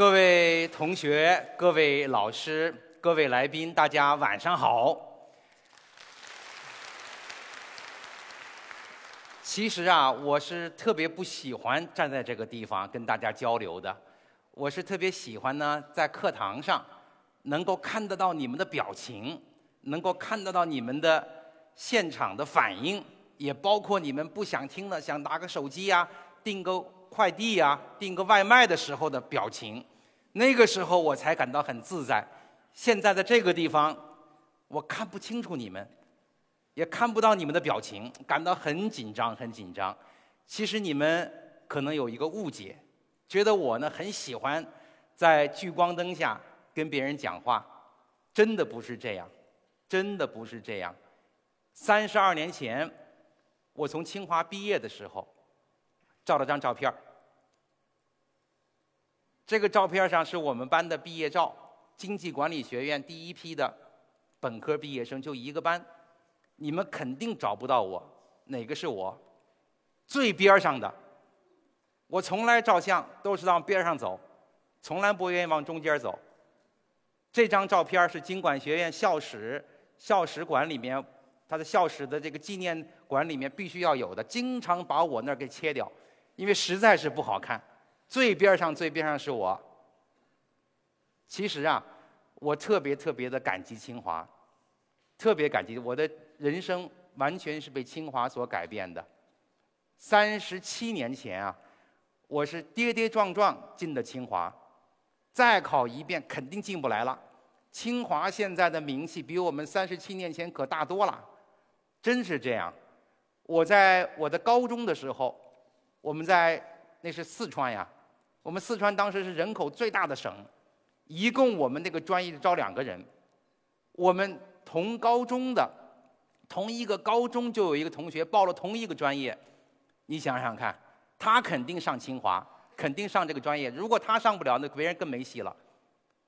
各位同学、各位老师、各位来宾，大家晚上好。其实啊，我是特别不喜欢站在这个地方跟大家交流的。我是特别喜欢呢，在课堂上能够看得到你们的表情，能够看得到你们的现场的反应，也包括你们不想听了想拿个手机呀、订个快递呀、订个外卖的时候的表情。那个时候我才感到很自在。现在在这个地方，我看不清楚你们。也看不到你们的表情，感到很紧张，很紧张。其实你们可能有一个误解，觉得我呢很喜欢在聚光灯下跟别人讲话，真的不是这样，真的不是这样。三十二年前，我从清华毕业的时候，照了张照片这个照片上是我们班的毕业照，经济管理学院第一批的本科毕业生，就一个班。你们肯定找不到我，哪个是我？最边上的。我从来照相都是往边上走，从来不愿意往中间走。这张照片是经管学院校史校史馆里面，它的校史的这个纪念馆里面必须要有的，经常把我那儿给切掉，因为实在是不好看。最边上最边上是我。其实啊，我特别特别的感激清华，特别感激我的。人生完全是被清华所改变的。三十七年前啊，我是跌跌撞撞进的清华，再考一遍肯定进不来了。清华现在的名气比我们三十七年前可大多了，真是这样。我在我的高中的时候，我们在那是四川呀，我们四川当时是人口最大的省，一共我们那个专业招两个人，我们同高中的。同一个高中就有一个同学报了同一个专业，你想想看，他肯定上清华，肯定上这个专业。如果他上不了，那别人更没戏了。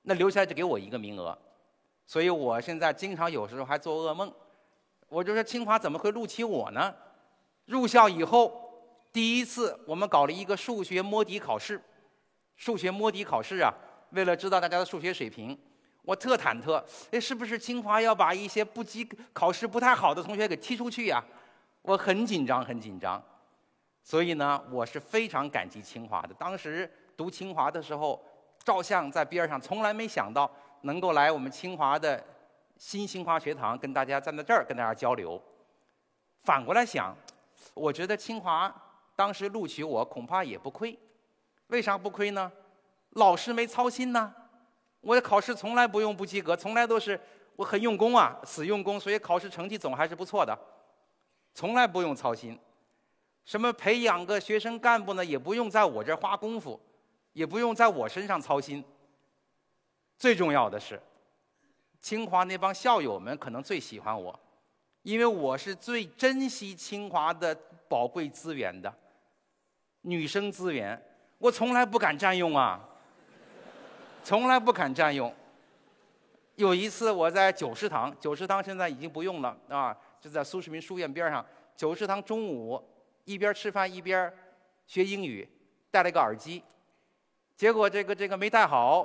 那留下来就给我一个名额，所以我现在经常有时候还做噩梦。我就说清华怎么会录取我呢？入校以后，第一次我们搞了一个数学摸底考试，数学摸底考试啊，为了知道大家的数学水平。我特忐忑，哎，是不是清华要把一些不及考试不太好的同学给踢出去呀？我很紧张，很紧张。所以呢，我是非常感激清华的。当时读清华的时候，照相在边上，从来没想到能够来我们清华的新清华学堂，跟大家站在这儿跟大家交流。反过来想，我觉得清华当时录取我恐怕也不亏。为啥不亏呢？老师没操心呢。我的考试从来不用不及格，从来都是我很用功啊，死用功，所以考试成绩总还是不错的，从来不用操心。什么培养个学生干部呢，也不用在我这儿花功夫，也不用在我身上操心。最重要的是，清华那帮校友们可能最喜欢我，因为我是最珍惜清华的宝贵资源的，女生资源，我从来不敢占用啊。从来不敢占用。有一次我在九食堂，九食堂现在已经不用了啊，就在苏世民书院边上。九食堂中午一边吃饭一边学英语，戴了一个耳机，结果这个这个没戴好，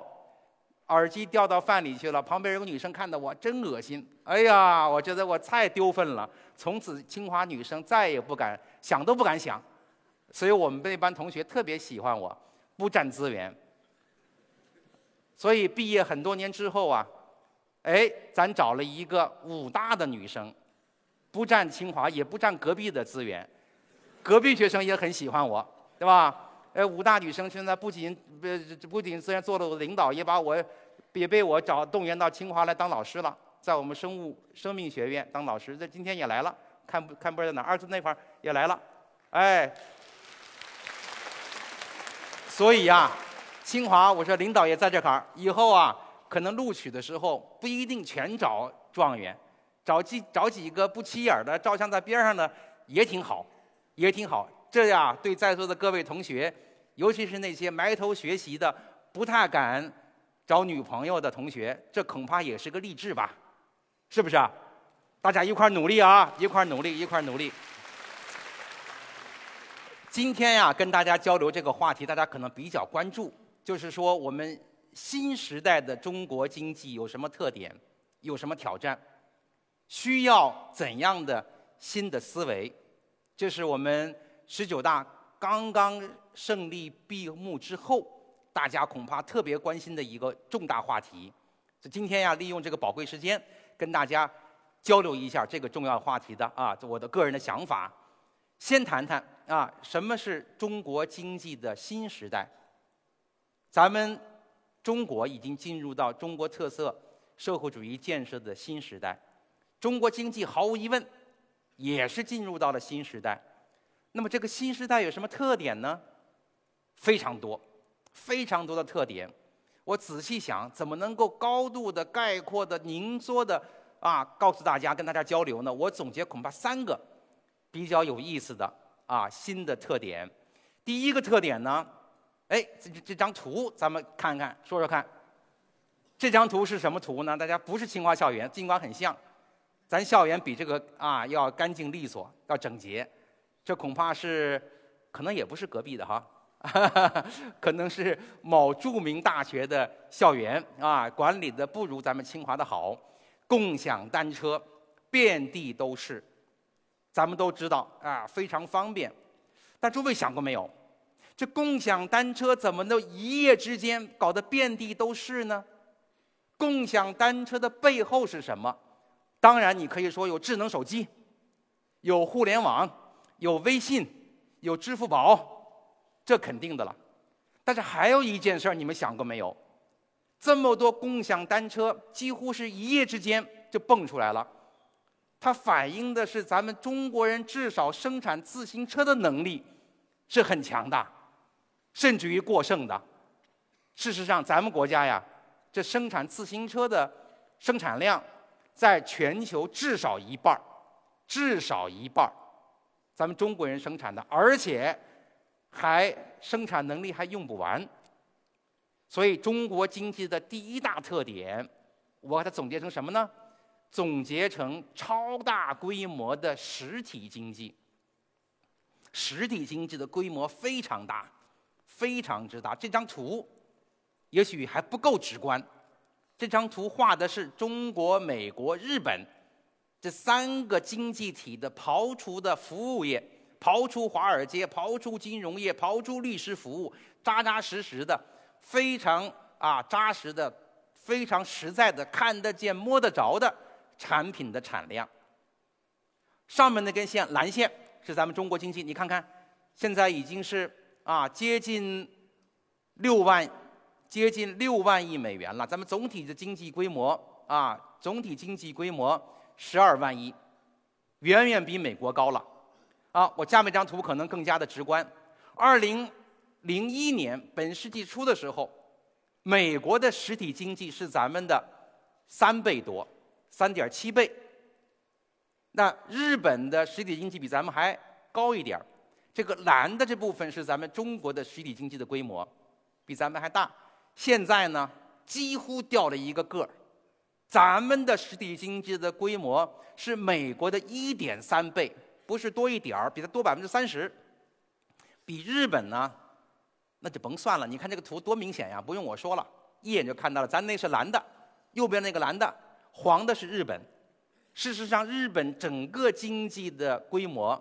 耳机掉到饭里去了。旁边有个女生看到我，真恶心！哎呀，我觉得我太丢份了。从此清华女生再也不敢想都不敢想，所以我们那班同学特别喜欢我，不占资源。所以毕业很多年之后啊，哎，咱找了一个武大的女生，不占清华，也不占隔壁的资源，隔壁学生也很喜欢我，对吧？哎，武大女生现在不仅不不仅虽然做了我的领导，也把我也被我找动员到清华来当老师了，在我们生物生命学院当老师，这今天也来了，看不看不知道在哪，二次那块儿也来了，哎，所以呀。清华，我说领导也在这坎儿，以后啊，可能录取的时候不一定全找状元，找几找几个不起眼的，照相在边上的也挺好，也挺好。这样对在座的各位同学，尤其是那些埋头学习的、不太敢找女朋友的同学，这恐怕也是个励志吧？是不是啊？大家一块儿努力啊，一块儿努力，一块儿努力。今天呀，跟大家交流这个话题，大家可能比较关注。就是说我们新时代的中国经济有什么特点，有什么挑战，需要怎样的新的思维，这是我们十九大刚刚胜利闭幕之后，大家恐怕特别关心的一个重大话题。今天呀，利用这个宝贵时间，跟大家交流一下这个重要话题的啊，我的个人的想法。先谈谈啊，什么是中国经济的新时代？咱们中国已经进入到中国特色社会主义建设的新时代，中国经济毫无疑问也是进入到了新时代。那么这个新时代有什么特点呢？非常多，非常多的特点。我仔细想，怎么能够高度的概括的凝缩的啊，告诉大家，跟大家交流呢？我总结恐怕三个。比较有意思的啊，新的特点。第一个特点呢，哎，这这张图咱们看看，说说看。这张图是什么图呢？大家不是清华校园，尽管很像，咱校园比这个啊要干净利索，要整洁。这恐怕是，可能也不是隔壁的哈，可能是某著名大学的校园啊，管理的不如咱们清华的好。共享单车遍地都是。咱们都知道啊，非常方便。但诸位想过没有，这共享单车怎么能一夜之间搞得遍地都是呢？共享单车的背后是什么？当然，你可以说有智能手机，有互联网，有微信，有支付宝，这肯定的了。但是还有一件事儿，你们想过没有？这么多共享单车，几乎是一夜之间就蹦出来了。它反映的是咱们中国人至少生产自行车的能力是很强的，甚至于过剩的。事实上，咱们国家呀，这生产自行车的生产量在全球至少一半儿至少一半儿咱们中国人生产的，而且还生产能力还用不完。所以，中国经济的第一大特点，我把它总结成什么呢？总结成超大规模的实体经济，实体经济的规模非常大，非常之大。这张图也许还不够直观，这张图画的是中国、美国、日本这三个经济体的刨除的服务业，刨出华尔街，刨出金融业，刨出律师服务，扎扎实实的，非常啊扎实的，非常实在的，看得见、摸得着的。产品的产量，上面那根线蓝线是咱们中国经济，你看看，现在已经是啊接近六万，接近六万亿美元了。咱们总体的经济规模啊，总体经济规模十二万亿，远远比美国高了。啊，我下面这张图可能更加的直观。二零零一年本世纪初的时候，美国的实体经济是咱们的三倍多。三点七倍。那日本的实体经济比咱们还高一点，这个蓝的这部分是咱们中国的实体经济的规模，比咱们还大。现在呢，几乎掉了一个个，咱们的实体经济的规模是美国的一点三倍，不是多一点儿，比它多百分之三十。比日本呢，那就甭算了。你看这个图多明显呀，不用我说了，一眼就看到了。咱那是蓝的，右边那个蓝的。黄的是日本，事实上，日本整个经济的规模，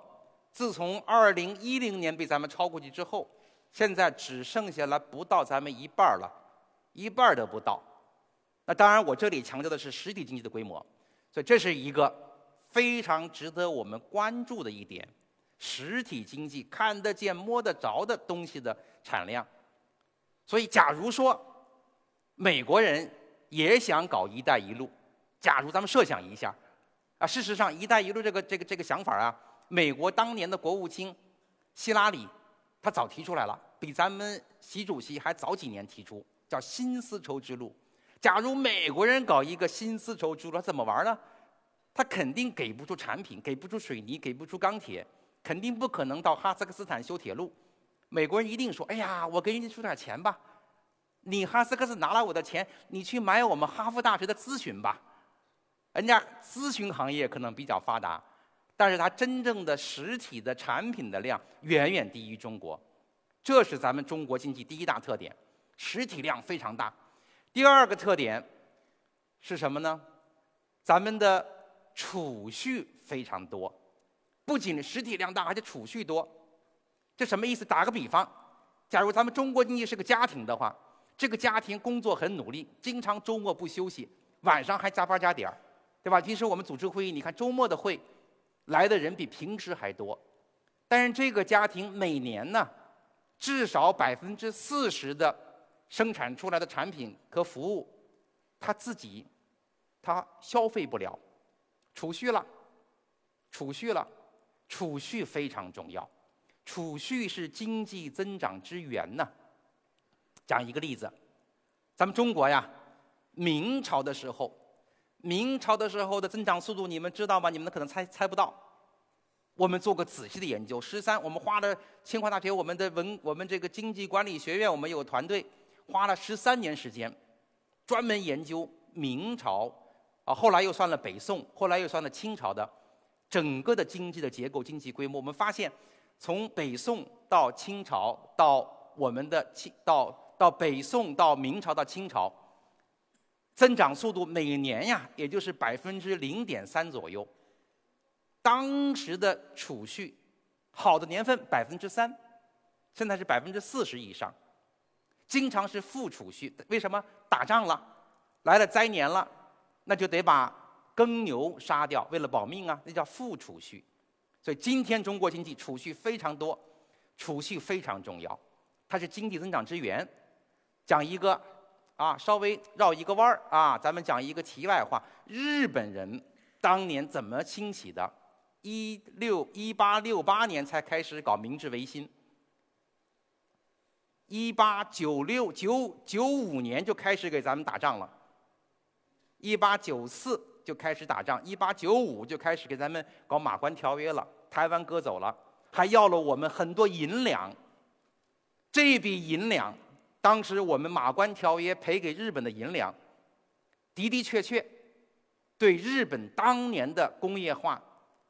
自从二零一零年被咱们超过去之后，现在只剩下了不到咱们一半了，一半都不到。那当然，我这里强调的是实体经济的规模，所以这是一个非常值得我们关注的一点：实体经济看得见、摸得着的东西的产量。所以，假如说美国人也想搞“一带一路”，假如咱们设想一下，啊，事实上“一带一路”这个这个这个想法啊，美国当年的国务卿希拉里他早提出来了，比咱们习主席还早几年提出，叫新丝绸之路。假如美国人搞一个新丝绸之路，他怎么玩呢？他肯定给不出产品，给不出水泥，给不出钢铁，肯定不可能到哈萨克斯坦修铁路。美国人一定说：“哎呀，我给你出点钱吧，你哈萨克斯坦拿了我的钱，你去买我们哈佛大学的咨询吧。”人家咨询行业可能比较发达，但是它真正的实体的产品的量远远低于中国，这是咱们中国经济第一大特点。实体量非常大。第二个特点是什么呢？咱们的储蓄非常多，不仅实体量大，而且储蓄多。这什么意思？打个比方，假如咱们中国经济是个家庭的话，这个家庭工作很努力，经常周末不休息，晚上还加班加点儿，对吧？平时我们组织会议，你看周末的会来的人比平时还多，但是这个家庭每年呢，至少百分之四十的生产出来的产品和服务，他自己他消费不了，储蓄了，储蓄了，储蓄非常重要。储蓄是经济增长之源呢。讲一个例子，咱们中国呀，明朝的时候，明朝的时候的增长速度你们知道吗？你们可能猜猜不到。我们做过仔细的研究，十三，我们花了清华大学我们的文，我们这个经济管理学院，我们有团队，花了十三年时间，专门研究明朝，啊，后来又算了北宋，后来又算了清朝的整个的经济的结构、经济规模，我们发现。从北宋到清朝，到我们的清到到北宋到明朝到清朝，增长速度每年呀，也就是百分之零点三左右。当时的储蓄好的年份百分之三，现在是百分之四十以上，经常是负储蓄。为什么？打仗了，来了灾年了，那就得把耕牛杀掉，为了保命啊，那叫负储蓄。所以今天中国经济储蓄非常多，储蓄非常重要，它是经济增长之源。讲一个啊，稍微绕一个弯儿啊，咱们讲一个题外话：日本人当年怎么兴起的？一六一八六八年才开始搞明治维新，一八九六九九五年就开始给咱们打仗了，一八九四就开始打仗，一八九五就开始给咱们搞马关条约了。台湾割走了，还要了我们很多银两。这笔银两，当时我们马关条约赔给日本的银两，的的确确，对日本当年的工业化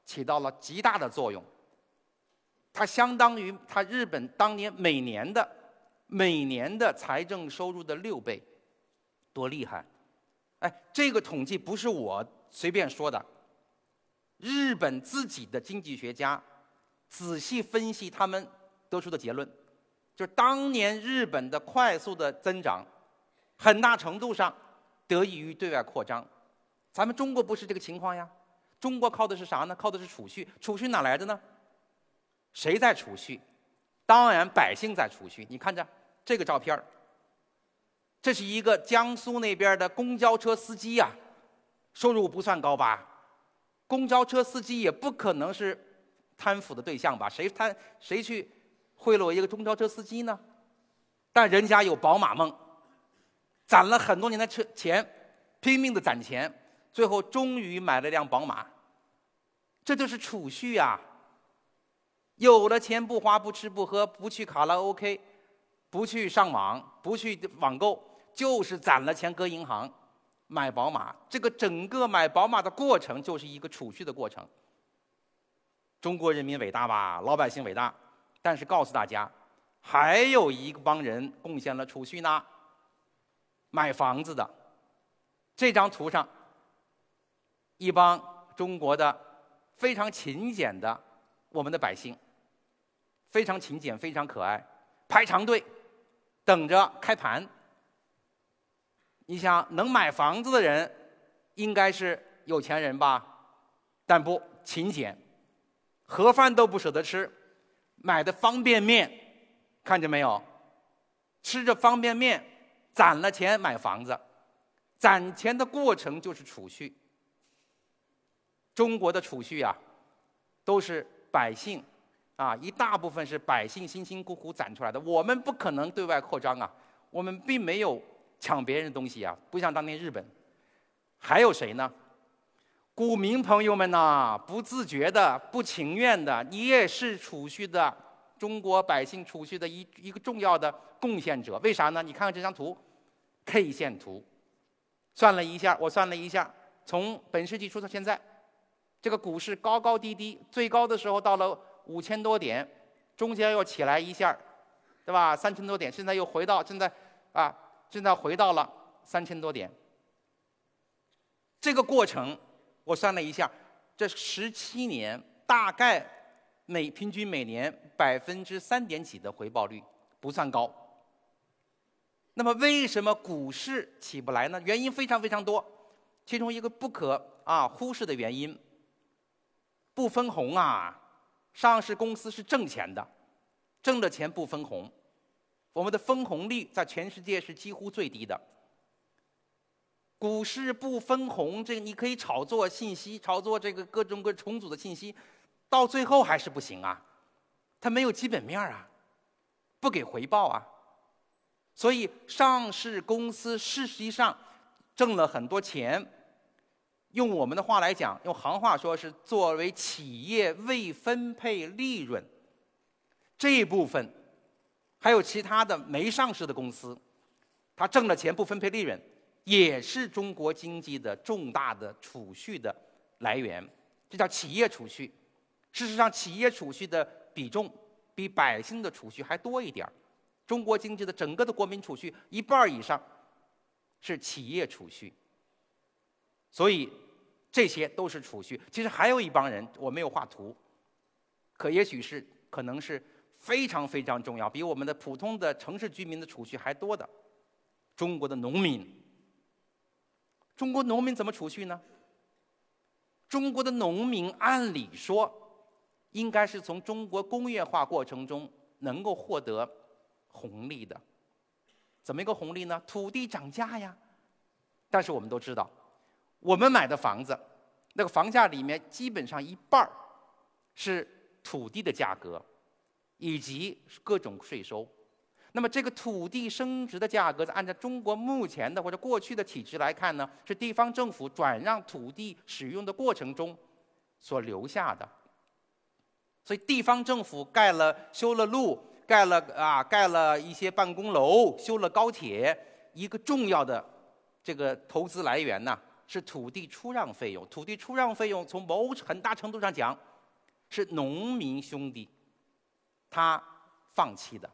起到了极大的作用。它相当于它日本当年每年的每年的财政收入的六倍，多厉害！哎，这个统计不是我随便说的。日本自己的经济学家仔细分析他们得出的结论，就当年日本的快速的增长，很大程度上得益于对外扩张。咱们中国不是这个情况呀，中国靠的是啥呢？靠的是储蓄，储蓄哪来的呢？谁在储蓄？当然百姓在储蓄。你看着这个照片这是一个江苏那边的公交车司机呀，收入不算高吧？公交车司机也不可能是贪腐的对象吧？谁贪谁去贿赂一个公交车司机呢？但人家有宝马梦，攒了很多年的车钱，拼命的攒钱，最后终于买了辆宝马。这就是储蓄啊！有了钱不花不吃不喝不去卡拉 OK，不去上网不去网购，就是攒了钱搁银行。买宝马，这个整个买宝马的过程就是一个储蓄的过程。中国人民伟大吧，老百姓伟大，但是告诉大家，还有一帮人贡献了储蓄呢。买房子的，这张图上，一帮中国的非常勤俭的我们的百姓，非常勤俭，非常可爱，排长队，等着开盘。你想能买房子的人，应该是有钱人吧？但不勤俭，盒饭都不舍得吃，买的方便面，看见没有？吃着方便面，攒了钱买房子，攒钱的过程就是储蓄。中国的储蓄啊，都是百姓啊，一大部分是百姓辛辛苦苦攒出来的。我们不可能对外扩张啊，我们并没有。抢别人的东西啊，不像当年日本。还有谁呢？股民朋友们呐，不自觉的、不情愿的，你也是储蓄的中国百姓储蓄的一一个重要的贡献者。为啥呢？你看看这张图，K 线图，算了一下，我算了一下，从本世纪初到现在，这个股市高高低低，最高的时候到了五千多点，中间又起来一下，对吧？三千多点，现在又回到现在。啊，现在回到了三千多点。这个过程我算了一下，这十七年大概每平均每年百分之三点几的回报率，不算高。那么为什么股市起不来呢？原因非常非常多，其中一个不可啊忽视的原因，不分红啊，上市公司是挣钱的，挣的钱不分红，我们的分红率在全世界是几乎最低的。股市不分红，这个你可以炒作信息，炒作这个各种各重组的信息，到最后还是不行啊，它没有基本面啊，不给回报啊。所以，上市公司事实上挣了很多钱。用我们的话来讲，用行话说是作为企业未分配利润这一部分，还有其他的没上市的公司，它挣了钱不分配利润，也是中国经济的重大的储蓄的来源。这叫企业储蓄。事实上，企业储蓄的比重比百姓的储蓄还多一点儿。中国经济的整个的国民储蓄一半以上是企业储蓄，所以这些都是储蓄。其实还有一帮人，我没有画图，可也许是可能是非常非常重要，比我们的普通的城市居民的储蓄还多的中国的农民。中国农民怎么储蓄呢？中国的农民按理说应该是从中国工业化过程中能够获得。红利的，怎么一个红利呢？土地涨价呀。但是我们都知道，我们买的房子，那个房价里面基本上一半儿是土地的价格，以及各种税收。那么这个土地升值的价格，按照中国目前的或者过去的体制来看呢，是地方政府转让土地使用的过程中所留下的。所以地方政府盖了、修了路。盖了啊，盖了一些办公楼，修了高铁。一个重要的这个投资来源呢，是土地出让费用。土地出让费用从某很大程度上讲，是农民兄弟他放弃的，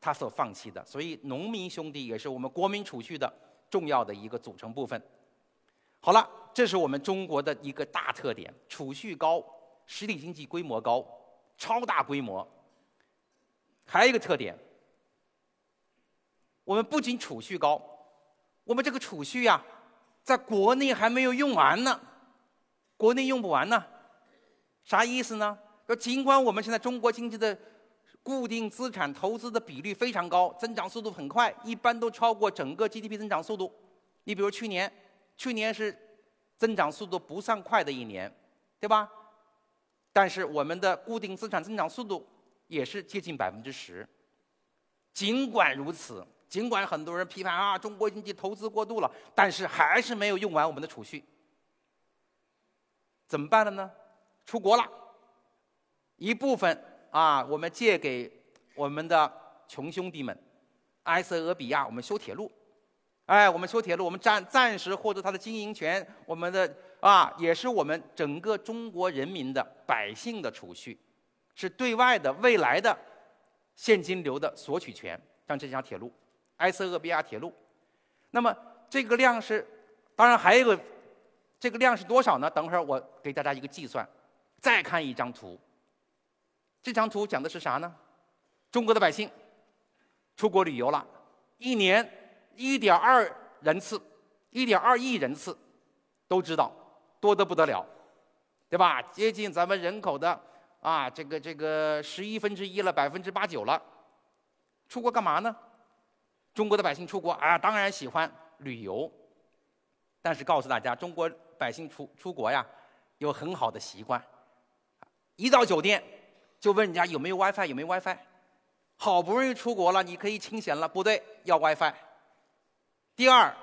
他所放弃的。所以，农民兄弟也是我们国民储蓄的重要的一个组成部分。好了，这是我们中国的一个大特点：储蓄高，实体经济规模高，超大规模。还有一个特点，我们不仅储蓄高，我们这个储蓄呀，在国内还没有用完呢，国内用不完呢，啥意思呢？说尽管我们现在中国经济的固定资产投资的比率非常高，增长速度很快，一般都超过整个 GDP 增长速度。你比如去年，去年是增长速度不算快的一年，对吧？但是我们的固定资产增长速度。也是接近百分之十。尽管如此，尽管很多人批判啊，中国经济投资过度了，但是还是没有用完我们的储蓄。怎么办了呢？出国了，一部分啊，我们借给我们的穷兄弟们，埃塞俄比亚，我们修铁路。哎，我们修铁路，我们暂暂时获得它的经营权，我们的啊，也是我们整个中国人民的百姓的储蓄。是对外的未来的现金流的索取权，像这条铁路，埃塞俄比亚铁路。那么这个量是，当然还有一个，这个量是多少呢？等会儿我给大家一个计算。再看一张图，这张图讲的是啥呢？中国的百姓出国旅游了，一年一点二人次，一点二亿人次，都知道多得不得了，对吧？接近咱们人口的。啊，这个这个十一分之一了，百分之八九了。出国干嘛呢？中国的百姓出国啊，当然喜欢旅游。但是告诉大家，中国百姓出出国呀，有很好的习惯。一到酒店就问人家有没有 WiFi，有没有 WiFi。好不容易出国了，你可以清闲了，不对，要 WiFi。第二，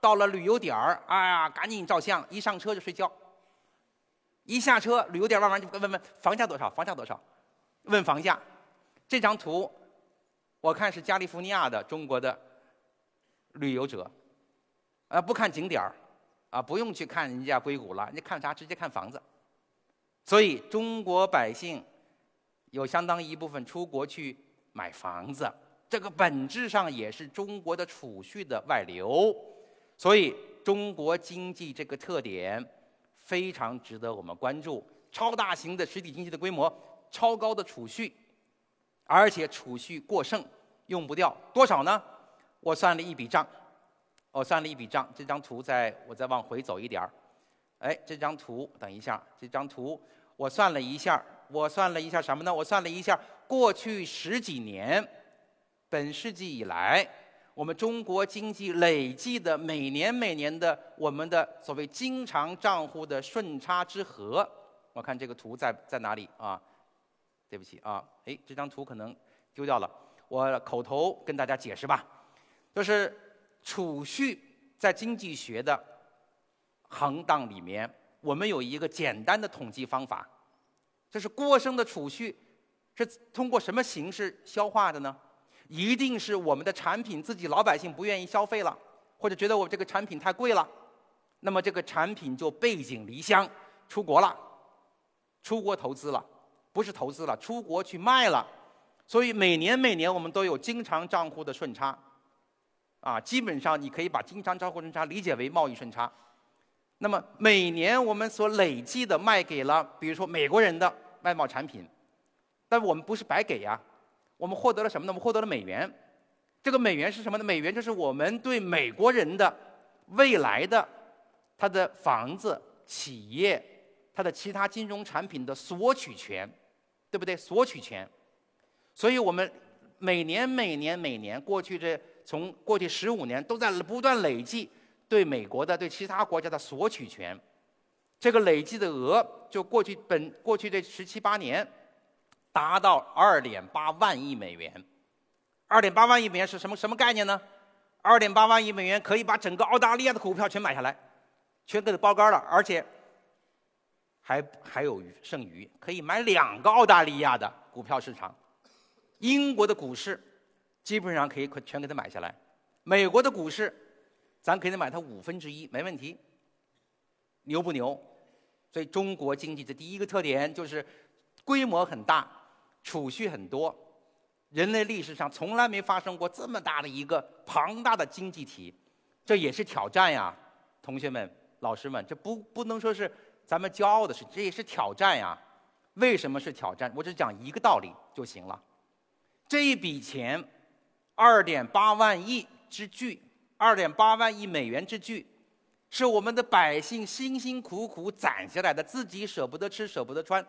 到了旅游点儿，哎呀，赶紧照相，一上车就睡觉。一下车，旅游点慢慢就问问房价多少？房价多少？问房价。这张图，我看是加利福尼亚的中国的旅游者，啊，不看景点儿，啊，不用去看人家硅谷了，你看啥？直接看房子。所以中国百姓有相当一部分出国去买房子，这个本质上也是中国的储蓄的外流，所以中国经济这个特点非常值得我们关注。超大型的实体经济的规模，超高的储蓄，而且储蓄过剩，用不掉多少呢？我算了一笔账，我算了一笔账。这张图在我再往回走一点儿，哎，这张图等一下，这张图我算了一下。我算了一下什么呢？我算了一下，过去十几年，本世纪以来，我们中国经济累计的每年每年的我们的所谓经常账户的顺差之和，我看这个图在在哪里啊？对不起啊，哎，这张图可能丢掉了，我口头跟大家解释吧，就是储蓄在经济学的行当里面，我们有一个简单的统计方法。这是过剩的储蓄，是通过什么形式消化的呢？一定是我们的产品自己老百姓不愿意消费了，或者觉得我这个产品太贵了，那么这个产品就背井离乡出国了，出国投资了，不是投资了，出国去卖了。所以每年每年我们都有经常账户的顺差，啊，基本上你可以把经常账户顺差理解为贸易顺差。那么每年我们所累计的卖给了，比如说美国人的。外贸产品，但我们不是白给呀，我们获得了什么呢？我们获得了美元。这个美元是什么呢？美元就是我们对美国人的未来的他的房子、企业、他的其他金融产品的索取权，对不对？索取权。所以我们每年、每年、每年，过去这从过去十五年都在不断累计对美国的、对其他国家的索取权。这个累计的额，就过去本过去这十七八年，达到二点八万亿美元。二点八万亿美元是什么什么概念呢？二点八万亿美元可以把整个澳大利亚的股票全买下来，全给它包干了，而且还还有剩余，可以买两个澳大利亚的股票市场。英国的股市基本上可以全给它买下来，美国的股市咱可以买它五分之一，没问题，牛不牛？所以中国经济的第一个特点就是规模很大，储蓄很多。人类历史上从来没发生过这么大的一个庞大的经济体，这也是挑战呀，同学们、老师们，这不不能说是咱们骄傲的事，这也是挑战呀。为什么是挑战？我只讲一个道理就行了。这一笔钱，二点八万亿之巨，二点八万亿美元之巨。是我们的百姓辛辛苦苦攒下来的，自己舍不得吃舍不得穿，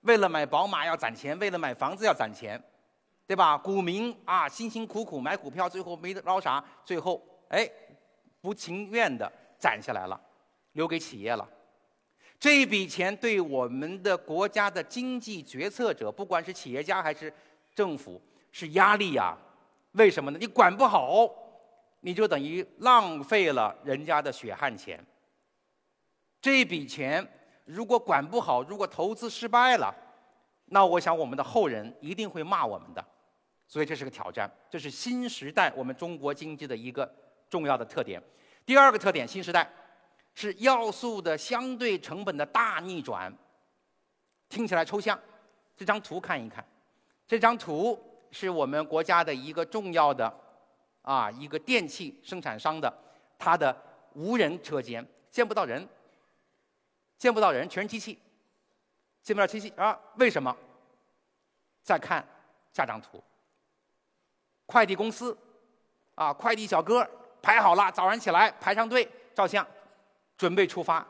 为了买宝马要攒钱，为了买房子要攒钱，对吧？股民啊，辛辛苦苦买股票，最后没捞啥，最后哎，不情愿的攒下来了，留给企业了。这一笔钱对我们的国家的经济决策者，不管是企业家还是政府，是压力呀。为什么呢？你管不好。你就等于浪费了人家的血汗钱。这笔钱如果管不好，如果投资失败了，那我想我们的后人一定会骂我们的。所以这是个挑战，这是新时代我们中国经济的一个重要的特点。第二个特点，新时代是要素的相对成本的大逆转。听起来抽象，这张图看一看。这张图是我们国家的一个重要的。啊，一个电器生产商的，它的无人车间见不到人，见不到人，全是机器，见不到机器啊？为什么？再看下张图，快递公司，啊，快递小哥排好了，早上起来排上队照相，准备出发。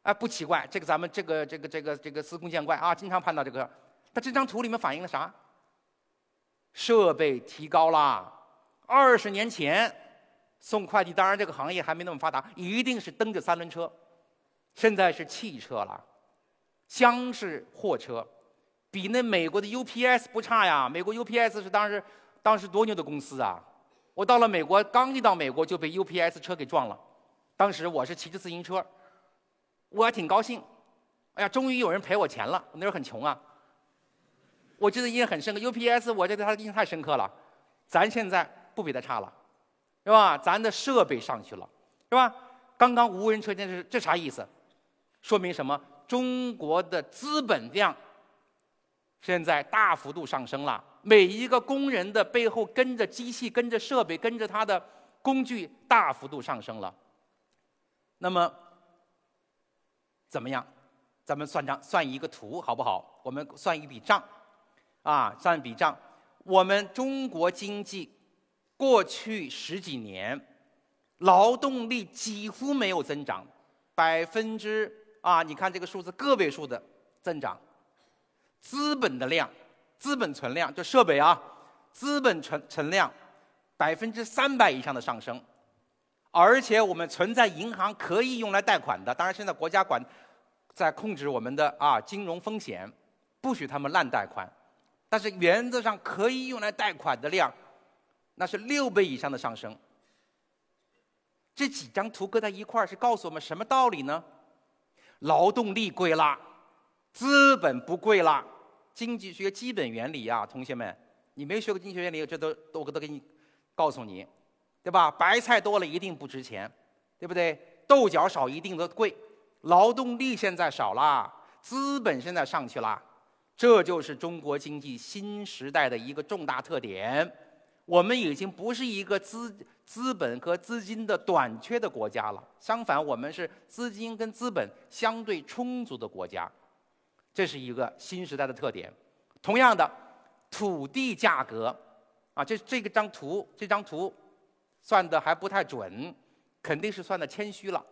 哎，不奇怪，这个咱们这个这个这个这个司空见惯啊，经常碰到这个。它这张图里面反映了啥？设备提高了。二十年前，送快递当然这个行业还没那么发达，一定是蹬着三轮车。现在是汽车了，厢式货车，比那美国的 UPS 不差呀。美国 UPS 是当时当时多牛的公司啊！我到了美国，刚一到美国就被 UPS 车给撞了。当时我是骑着自行车，我还挺高兴。哎呀，终于有人赔我钱了！我那时候很穷啊。我记得印象很深刻，UPS 我觉得他的印象太深刻了。咱现在。不比他差了，是吧？咱的设备上去了，是吧？刚刚无人车间是这啥意思？说明什么？中国的资本量现在大幅度上升了。每一个工人的背后跟着机器、跟着设备、跟着他的工具大幅度上升了。那么怎么样？咱们算账，算一个图好不好？我们算一笔账，啊，算一笔账。我们中国经济过去十几年劳动力几乎没有增长，百分之啊，你看这个数字个位数的增长，资本的量。资本存量就设备啊，资本存存量百分之三百以上的上升，而且我们存在银行可以用来贷款的，当然现在国家管在控制我们的啊金融风险，不许他们滥贷款，但是原则上可以用来贷款的量，那是六倍以上的上升。这几张图搁在一块儿是告诉我们什么道理呢？劳动力贵了，资本不贵了。经济学基本原理啊，同学们，你没学过经济学原理，这都都我都给你告诉你，对吧？白菜多了一定不值钱，对不对？豆角少一定都贵，劳动力现在少了，资本现在上去了，这就是中国经济新时代的一个重大特点。我们已经不是一个资资本和资金的短缺的国家了，相反，我们是资金跟资本相对充足的国家。这是一个新时代的特点。同样的，土地价格啊，这这个张图，这张图算的还不太准，肯定是算的谦虚了，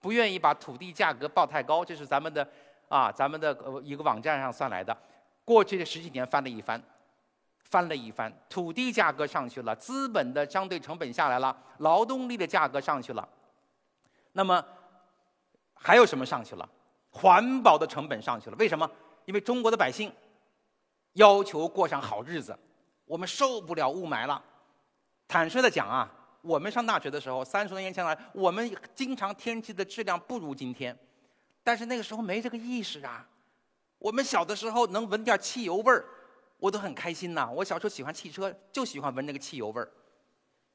不愿意把土地价格报太高。这是咱们的啊，咱们的一个网站上算来的。过去的十几年翻了一番，翻了一番，土地价格上去了，资本的相对成本下来了，劳动力的价格上去了。那么还有什么上去了？环保的成本上去了，为什么？因为中国的百姓要求过上好日子，我们受不了雾霾了。坦率的讲啊，我们上大学的时候，三十多年前来，我们经常天气的质量不如今天，但是那个时候没这个意识啊。我们小的时候能闻点汽油味儿，我都很开心呐。我小时候喜欢汽车，就喜欢闻那个汽油味儿，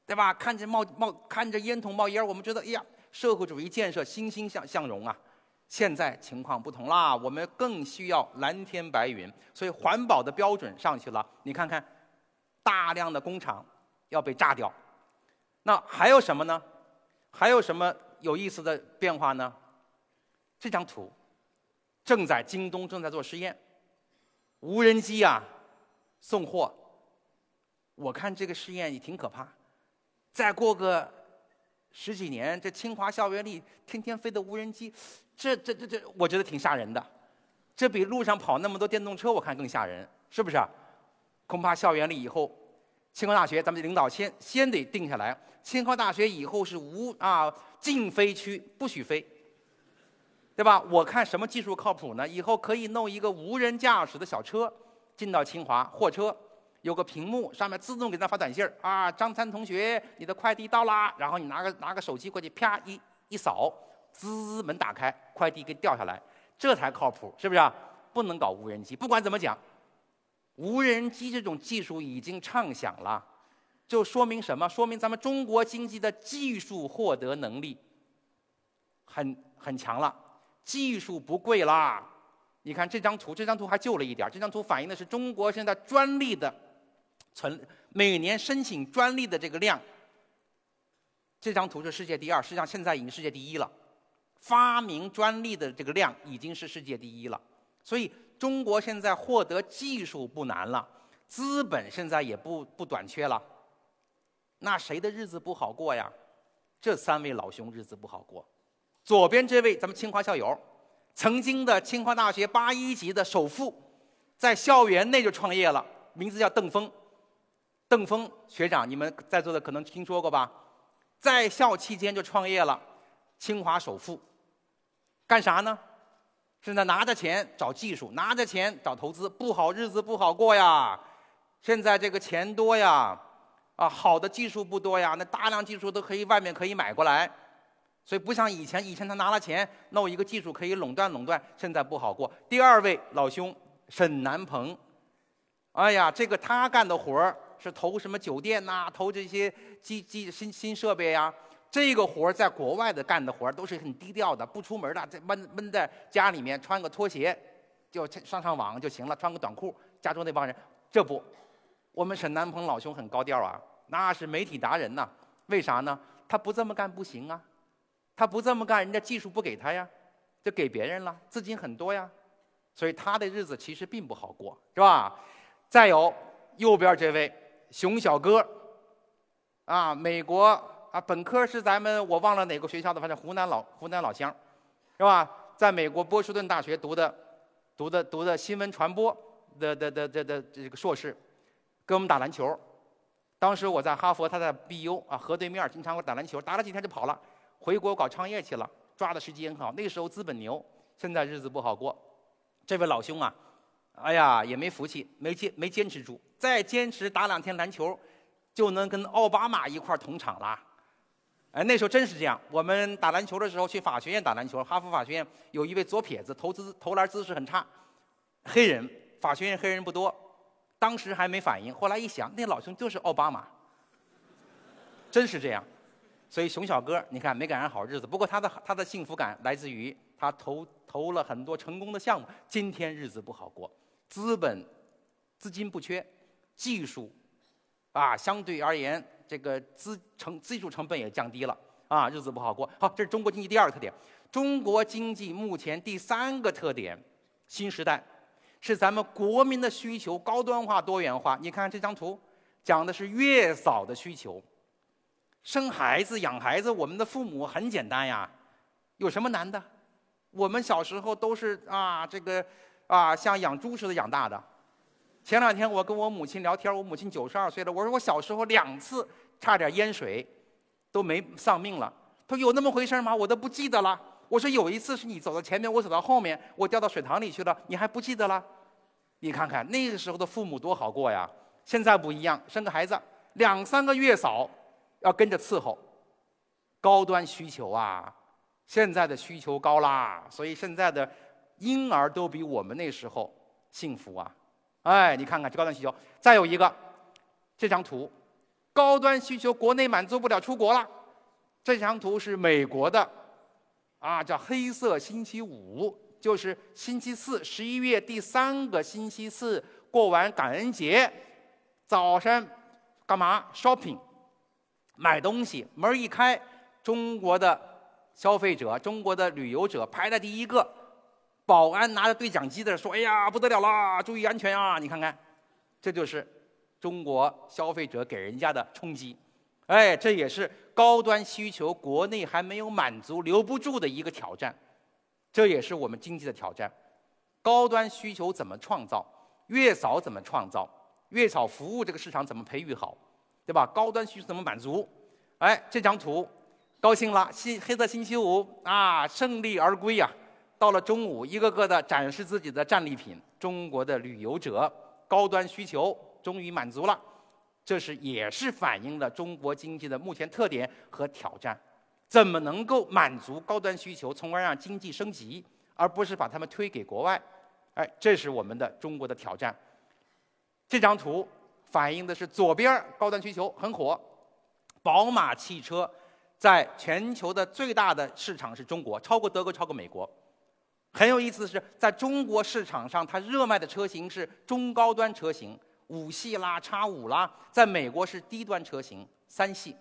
对吧？看着冒冒，看着烟筒冒烟儿我们觉得，哎呀，社会主义建设欣欣向向荣啊。现在情况不同啦，我们更需要蓝天白云，所以环保的标准上去了。你看看，大量的工厂要被炸掉，那还有什么呢？还有什么有意思的变化呢？这张图正在京东正在做实验，无人机啊送货。我看这个试验也挺可怕，再过个十几年，这清华校园里天天飞的无人机。这这这这，我觉得挺吓人的，这比路上跑那么多电动车，我看更吓人，是不是？恐怕校园里以后，清华大学咱们领导先先得定下来，清华大学以后是无啊禁飞区，不许飞，对吧？我看什么技术靠谱呢？以后可以弄一个无人驾驶的小车进到清华，货车有个屏幕，上面自动给他发短信啊，张三同学，你的快递到啦，然后你拿个拿个手机过去，啪一一扫。滋，门打开，快递给掉下来，这才靠谱，是不是啊？不能搞无人机。不管怎么讲，无人机这种技术已经畅想了，就说明什么？说明咱们中国经济的技术获得能力很很强了，技术不贵啦。你看这张图，这张图还旧了一点，这张图反映的是中国现在专利的存每年申请专利的这个量。这张图是世界第二，实际上现在已经世界第一了。发明专利的这个量已经是世界第一了，所以中国现在获得技术不难了，资本现在也不不短缺了。那谁的日子不好过呀？这三位老兄日子不好过。左边这位咱们清华校友，曾经的清华大学八一级的首富，在校园内就创业了，名字叫邓峰。邓峰学长，你们在座的可能听说过吧？在校期间就创业了，清华首富。干啥呢？现在拿着钱找技术，拿着钱找投资，不好日子不好过呀。现在这个钱多呀，啊，好的技术不多呀，那大量技术都可以外面可以买过来，所以不像以前，以前他拿了钱弄一个技术可以垄断垄断，现在不好过。第二位老兄沈南鹏，哎呀，这个他干的活儿是投什么酒店呐，投这些机机新新设备呀。这个活儿在国外的干的活儿都是很低调的，不出门的，在闷闷在家里面穿个拖鞋，就上上网就行了，穿个短裤。加州那帮人，这不，我们沈南鹏老兄很高调啊，那是媒体达人呐。为啥呢？他不这么干不行啊，他不这么干，人家技术不给他呀，就给别人了，资金很多呀，所以他的日子其实并不好过，是吧？再有右边这位熊小哥，啊，美国啊，本科是咱们我忘了哪个学校的，反正湖南老湖南老乡，是吧？在美国波士顿大学读的，读的读的新闻传播。的的的的的这个硕士，跟我们打篮球。当时我在哈佛，他在 BU 啊，河对面，经常我打篮球，打了几天就跑了，回国搞创业去了，抓的时机很好。那时候资本牛，现在日子不好过。这位老兄啊，哎呀，也没福气，没坚没坚持住，再坚持打两天篮球，就能跟奥巴马一块同场了。哎，那时候真是这样。我们打篮球的时候去法学院打篮球，哈佛法学院有一位左撇子，投资投篮姿势很差，黑人。法学院黑人不多，当时还没反应，后来一想，那老兄就是奥巴马，真是这样。所以熊小哥，你看没赶上好日子。不过他的他的幸福感来自于他投投了很多成功的项目。今天日子不好过，资本资金不缺，技术啊相对而言这个资成技术成本也降低了啊，日子不好过。好，这是中国经济第二个特点。中国经济目前第三个特点，新时代。是咱们国民的需求，高端化、多元化。你看这张图，讲的是月嫂的需求。生孩子、养孩子，我们的父母很简单呀，有什么难的？我们小时候都是啊，这个啊，像养猪似的养大的。前两天我跟我母亲聊天，我母亲九十二岁了，我说我小时候两次差点淹水，都没丧命了。他说有那么回事吗？我都不记得了。我说有一次是你走到前面，我走到后面，我掉到水塘里去了，你还不记得了？你看看那个时候的父母多好过呀！现在不一样，生个孩子两三个月嫂要跟着伺候，高端需求啊！现在的需求高啦，所以现在的婴儿都比我们那时候幸福啊！哎，你看看这高端需求，再有一个这张图，高端需求国内满足不了，出国了。这张图是美国的。啊，叫黑色星期五，就是星期四，十一月第三个星期四过完感恩节，早上干嘛？shopping，买东西，门一开，中国的消费者，中国的旅游者排在第一个，保安拿着对讲机在说：“哎呀，不得了啦，注意安全啊！”你看看，这就是中国消费者给人家的冲击。哎，这也是高端需求国内还没有满足、留不住的一个挑战，这也是我们经济的挑战。高端需求怎么创造？月嫂怎么创造？月嫂服务这个市场怎么培育好？对吧？高端需求怎么满足？哎，这张图，高兴了，星黑色星期五啊，胜利而归呀！到了中午，一个个的展示自己的战利品，中国的旅游者高端需求终于满足了。这是也是反映了中国经济的目前特点和挑战，怎么能够满足高端需求，从而让经济升级，而不是把他们推给国外？哎，这是我们的中国的挑战。这张图反映的是左边高端需求很火，宝马汽车在全球的最大的市场是中国，超过德国，超过美国。很有意思的是，在中国市场上，它热卖的车型是中高端车型。五系啦，叉五啦，在美国是低端车型，三系。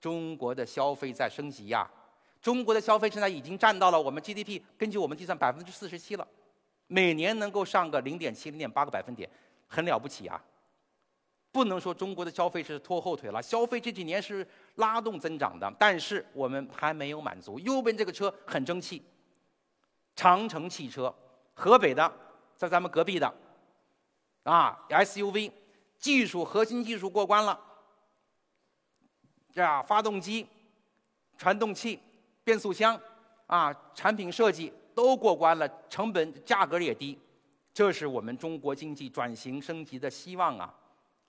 中国的消费在升级呀，中国的消费现在已经占到了我们 GDP，根据我们计算百分之四十七了，每年能够上个零点七、零点八个百分点，很了不起啊。不能说中国的消费是拖后腿了，消费这几年是拉动增长的，但是我们还没有满足。右边这个车很争气，长城汽车，河北的，在咱们隔壁的。啊，SUV，技术核心技术过关了，这样发动机、传动器、变速箱，啊，产品设计都过关了，成本价格也低，这是我们中国经济转型升级的希望啊！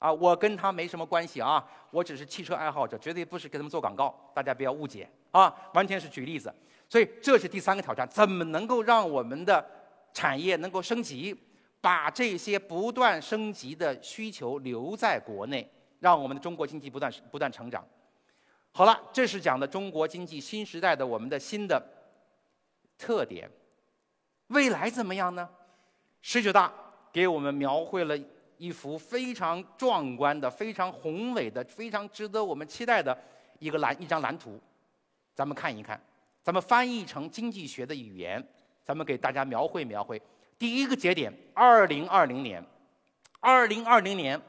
啊，我跟他没什么关系啊，我只是汽车爱好者，绝对不是给他们做广告，大家不要误解啊，完全是举例子。所以这是第三个挑战，怎么能够让我们的产业能够升级？把这些不断升级的需求留在国内，让我们的中国经济不断不断成长。好了，这是讲的中国经济新时代的我们的新的特点。未来怎么样呢？十九大给我们描绘了一幅非常壮观的、非常宏伟的、非常值得我们期待的一个蓝一张蓝图，咱们看一看，咱们翻译成经济学的语言，咱们给大家描绘描绘。第一个节点，二零二零年，二零二零年，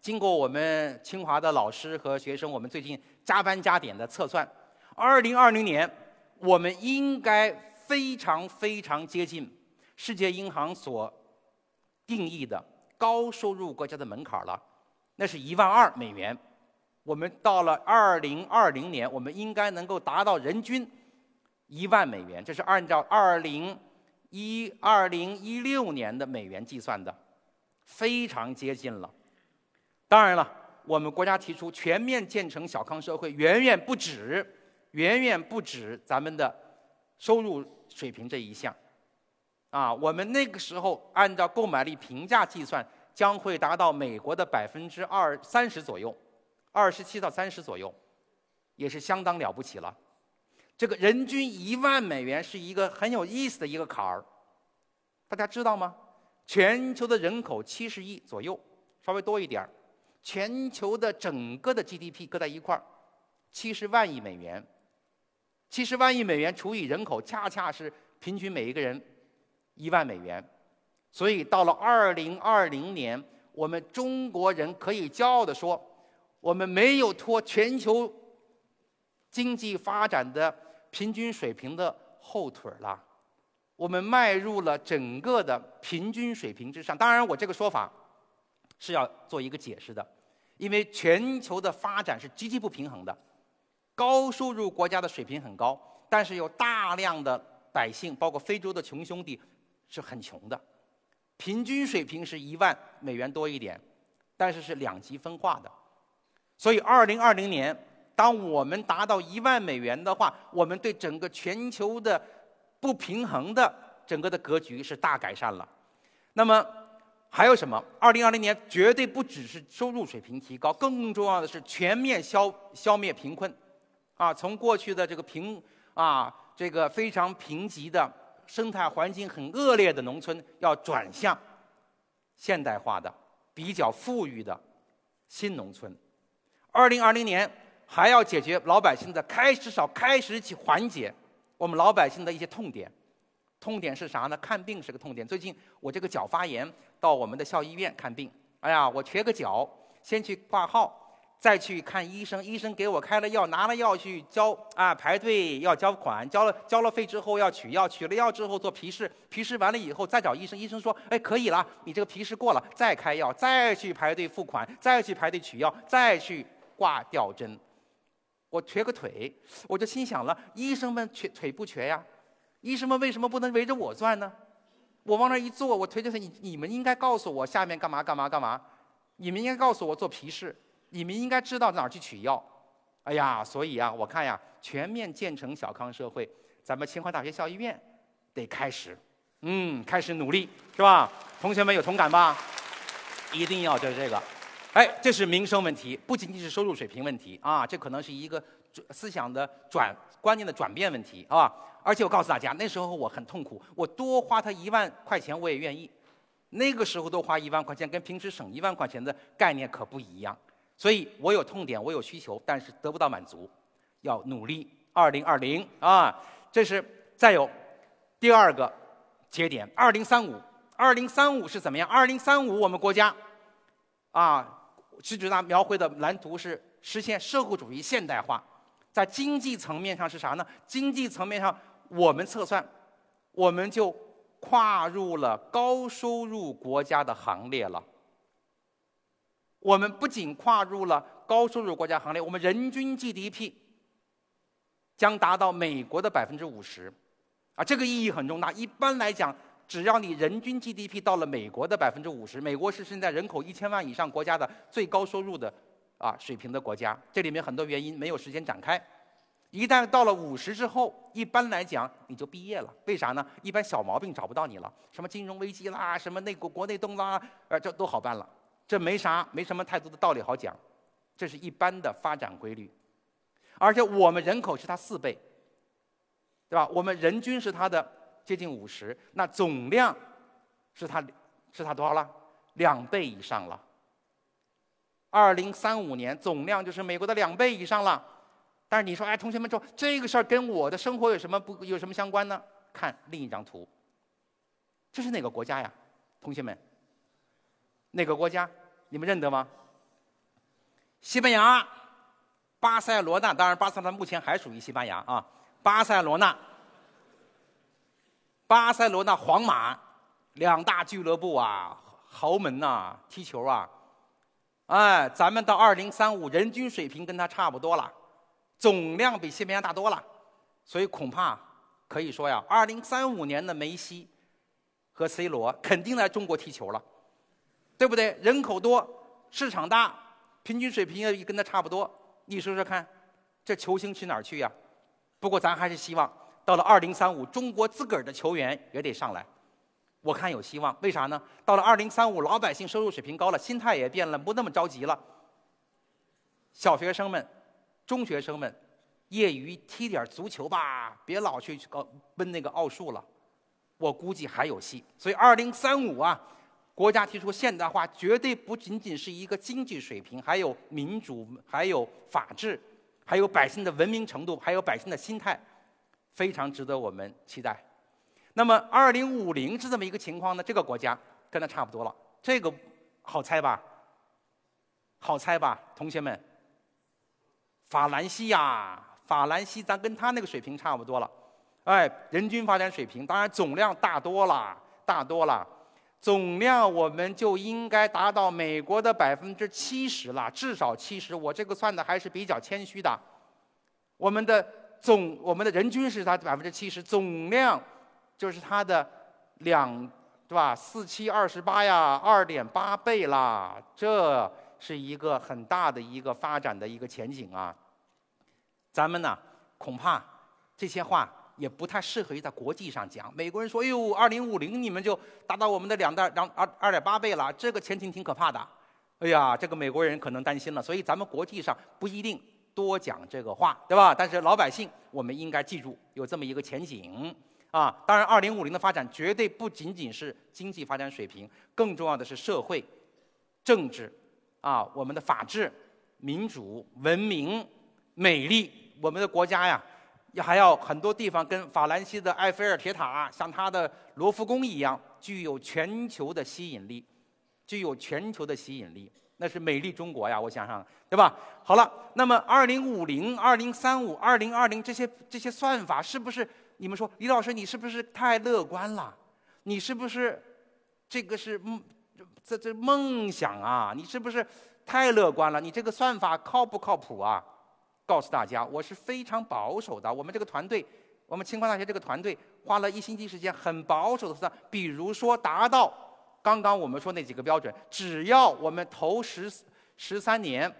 经过我们清华的老师和学生，我们最近加班加点的测算，二零二零年，我们应该非常非常接近世界银行所定义的高收入国家的门槛了，那是一万二美元。我们到了二零二零年，我们应该能够达到人均一万美元，这是按照二零。一二零一六年的美元计算的，非常接近了。当然了，我们国家提出全面建成小康社会，远远不止，远远不止咱们的收入水平这一项。啊，我们那个时候按照购买力平价计算，将会达到美国的百分之二三十左右，二十七到三十左右，也是相当了不起了。这个人均一万美元是一个很有意思的一个坎儿，大家知道吗？全球的人口七十亿左右，稍微多一点儿。全球的整个的 GDP 搁在一块儿，七十万亿美元。七十万亿美元除以人口，恰恰是平均每一个人一万美元。所以到了二零二零年，我们中国人可以骄傲地说，我们没有拖全球经济发展的。平均水平的后腿了，我们迈入了整个的平均水平之上。当然，我这个说法是要做一个解释的，因为全球的发展是极其不平衡的，高收入国家的水平很高，但是有大量的百姓，包括非洲的穷兄弟，是很穷的。平均水平是一万美元多一点，但是是两极分化的。所以，二零二零年。当我们达到一万美元的话，我们对整个全球的不平衡的整个的格局是大改善了。那么还有什么？二零二零年绝对不只是收入水平提高，更重要的是全面消消灭贫困。啊，从过去的这个贫啊这个非常贫瘠的生态环境很恶劣的农村，要转向现代化的比较富裕的新农村。二零二零年。还要解决老百姓的开始少，开始起缓解我们老百姓的一些痛点。痛点是啥呢？看病是个痛点。最近我这个脚发炎，到我们的校医院看病。哎呀，我缺个脚，先去挂号，再去看医生。医生给我开了药，拿了药去交啊，排队要交款，交了交了费之后要取药，取了药之后做皮试，皮试完了以后再找医生，医生说，哎，可以了，你这个皮试过了，再开药，再去排队付款，再去排队取药，再去挂吊针。我瘸个腿，我就心想了：医生们瘸腿不瘸呀？医生们为什么不能围着我转呢？我往那一坐，我腿就腿。你你们应该告诉我下面干嘛干嘛干嘛？你们应该告诉我做皮试。你们应该知道哪儿去取药。哎呀，所以啊，我看呀，全面建成小康社会，咱们清华大学校医院得开始，嗯，开始努力，是吧？同学们有同感吧？一定要就是这个。哎，这是民生问题，不仅仅是收入水平问题啊，这可能是一个思想的转观念的转变问题啊。而且我告诉大家，那时候我很痛苦，我多花他一万块钱我也愿意。那个时候多花一万块钱，跟平时省一万块钱的概念可不一样。所以我有痛点，我有需求，但是得不到满足，要努力。二零二零啊，这是再有第二个节点，二零三五。二零三五是怎么样？二零三五我们国家啊。习主席描绘的蓝图是实现社会主义现代化，在经济层面上是啥呢？经济层面上，我们测算，我们就跨入了高收入国家的行列了。我们不仅跨入了高收入国家行列，我们人均 GDP 将达到美国的百分之五十，啊，这个意义很重大。一般来讲。只要你人均 GDP 到了美国的百分之五十，美国是现在人口一千万以上国家的最高收入的啊水平的国家。这里面很多原因没有时间展开。一旦到了五十之后，一般来讲你就毕业了。为啥呢？一般小毛病找不到你了，什么金融危机啦，什么内国国内动啦，呃，这都好办了。这没啥，没什么太多的道理好讲。这是一般的发展规律。而且我们人口是它四倍，对吧？我们人均是它的。接近五十，那总量是它是它多少了？两倍以上了。二零三五年总量就是美国的两倍以上了。但是你说，哎，同学们说这个事儿跟我的生活有什么不有什么相关呢？看另一张图，这是哪个国家呀？同学们，哪个国家？你们认得吗？西班牙，巴塞罗那。当然，巴塞罗那目前还属于西班牙啊。巴塞罗那，巴塞罗那皇马两大俱乐部啊，豪门呐，踢球啊。哎，咱们到二零三五人均水平跟他差不多了，总量比西班牙大多了，所以恐怕可以说呀，二零三五年的梅西和 C 罗肯定来中国踢球了，对不对？人口多，市场大，平均水平也跟他差不多。你说说看，这球星去哪儿去呀？不过咱还是希望到了二零三五，中国自个儿的球员也得上来。我看有希望，为啥呢？到了二零三五，老百姓收入水平高了，心态也变了，不那么着急了。小学生们、中学生们，业余踢点足球吧，别老去搞奔那个奥数了。我估计还有戏。所以二零三五啊，国家提出现代化，绝对不仅仅是一个经济水平，还有民主，还有法治，还有百姓的文明程度，还有百姓的心态，非常值得我们期待。那么，二零五零是这么一个情况呢？这个国家跟它差不多了，这个好猜吧？好猜吧，同学们？法兰西呀，法兰西，咱跟他那个水平差不多了，哎，人均发展水平，当然总量大多了，大多了，总量我们就应该达到美国的百分之七十了，至少七十。我这个算的还是比较谦虚的，我们的总，我们的人均是它百分之七十，总量。就是它的两，对吧？四七二十八呀，二点八倍啦，这是一个很大的一个发展的一个前景啊。咱们呢，恐怕这些话也不太适合于在国际上讲。美国人说：“哎呦，二零五零你们就达到我们的两点两二二点八倍了，这个前景挺可怕的。”哎呀，这个美国人可能担心了，所以咱们国际上不一定多讲这个话，对吧？但是老百姓，我们应该记住有这么一个前景。啊，当然，二零五零的发展绝对不仅仅是经济发展水平，更重要的是社会、政治，啊，我们的法治、民主、文明、美丽，我们的国家呀，也还要很多地方跟法兰西的埃菲尔铁塔，像它的罗浮宫一样，具有全球的吸引力，具有全球的吸引力，那是美丽中国呀！我想想，对吧？好了，那么二零五零、二零三五、二零二零这些这些算法是不是？你们说，李老师，你是不是太乐观了？你是不是这个是梦？这这梦想啊？你是不是太乐观了？你这个算法靠不靠谱啊？告诉大家，我是非常保守的。我们这个团队，我们清华大学这个团队花了一星期时间，很保守的算，比如说达到刚刚我们说那几个标准，只要我们头十十三年，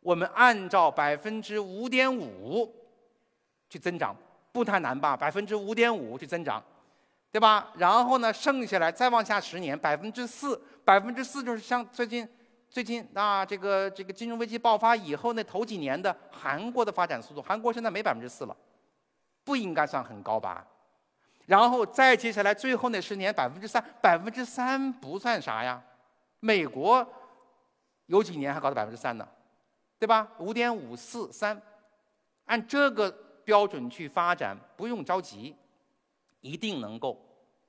我们按照百分之五点五去增长。不太难吧？百分之五点五去增长，对吧？然后呢，剩下来再往下十年，百分之四，百分之四就是像最近，最近啊，这个这个金融危机爆发以后那头几年的韩国的发展速度，韩国现在没百分之四了，不应该算很高吧？然后再接下来最后那十年百分之三，百分之三不算啥呀？美国有几年还高到百分之三呢？对吧？五点五四三，按这个。标准去发展，不用着急，一定能够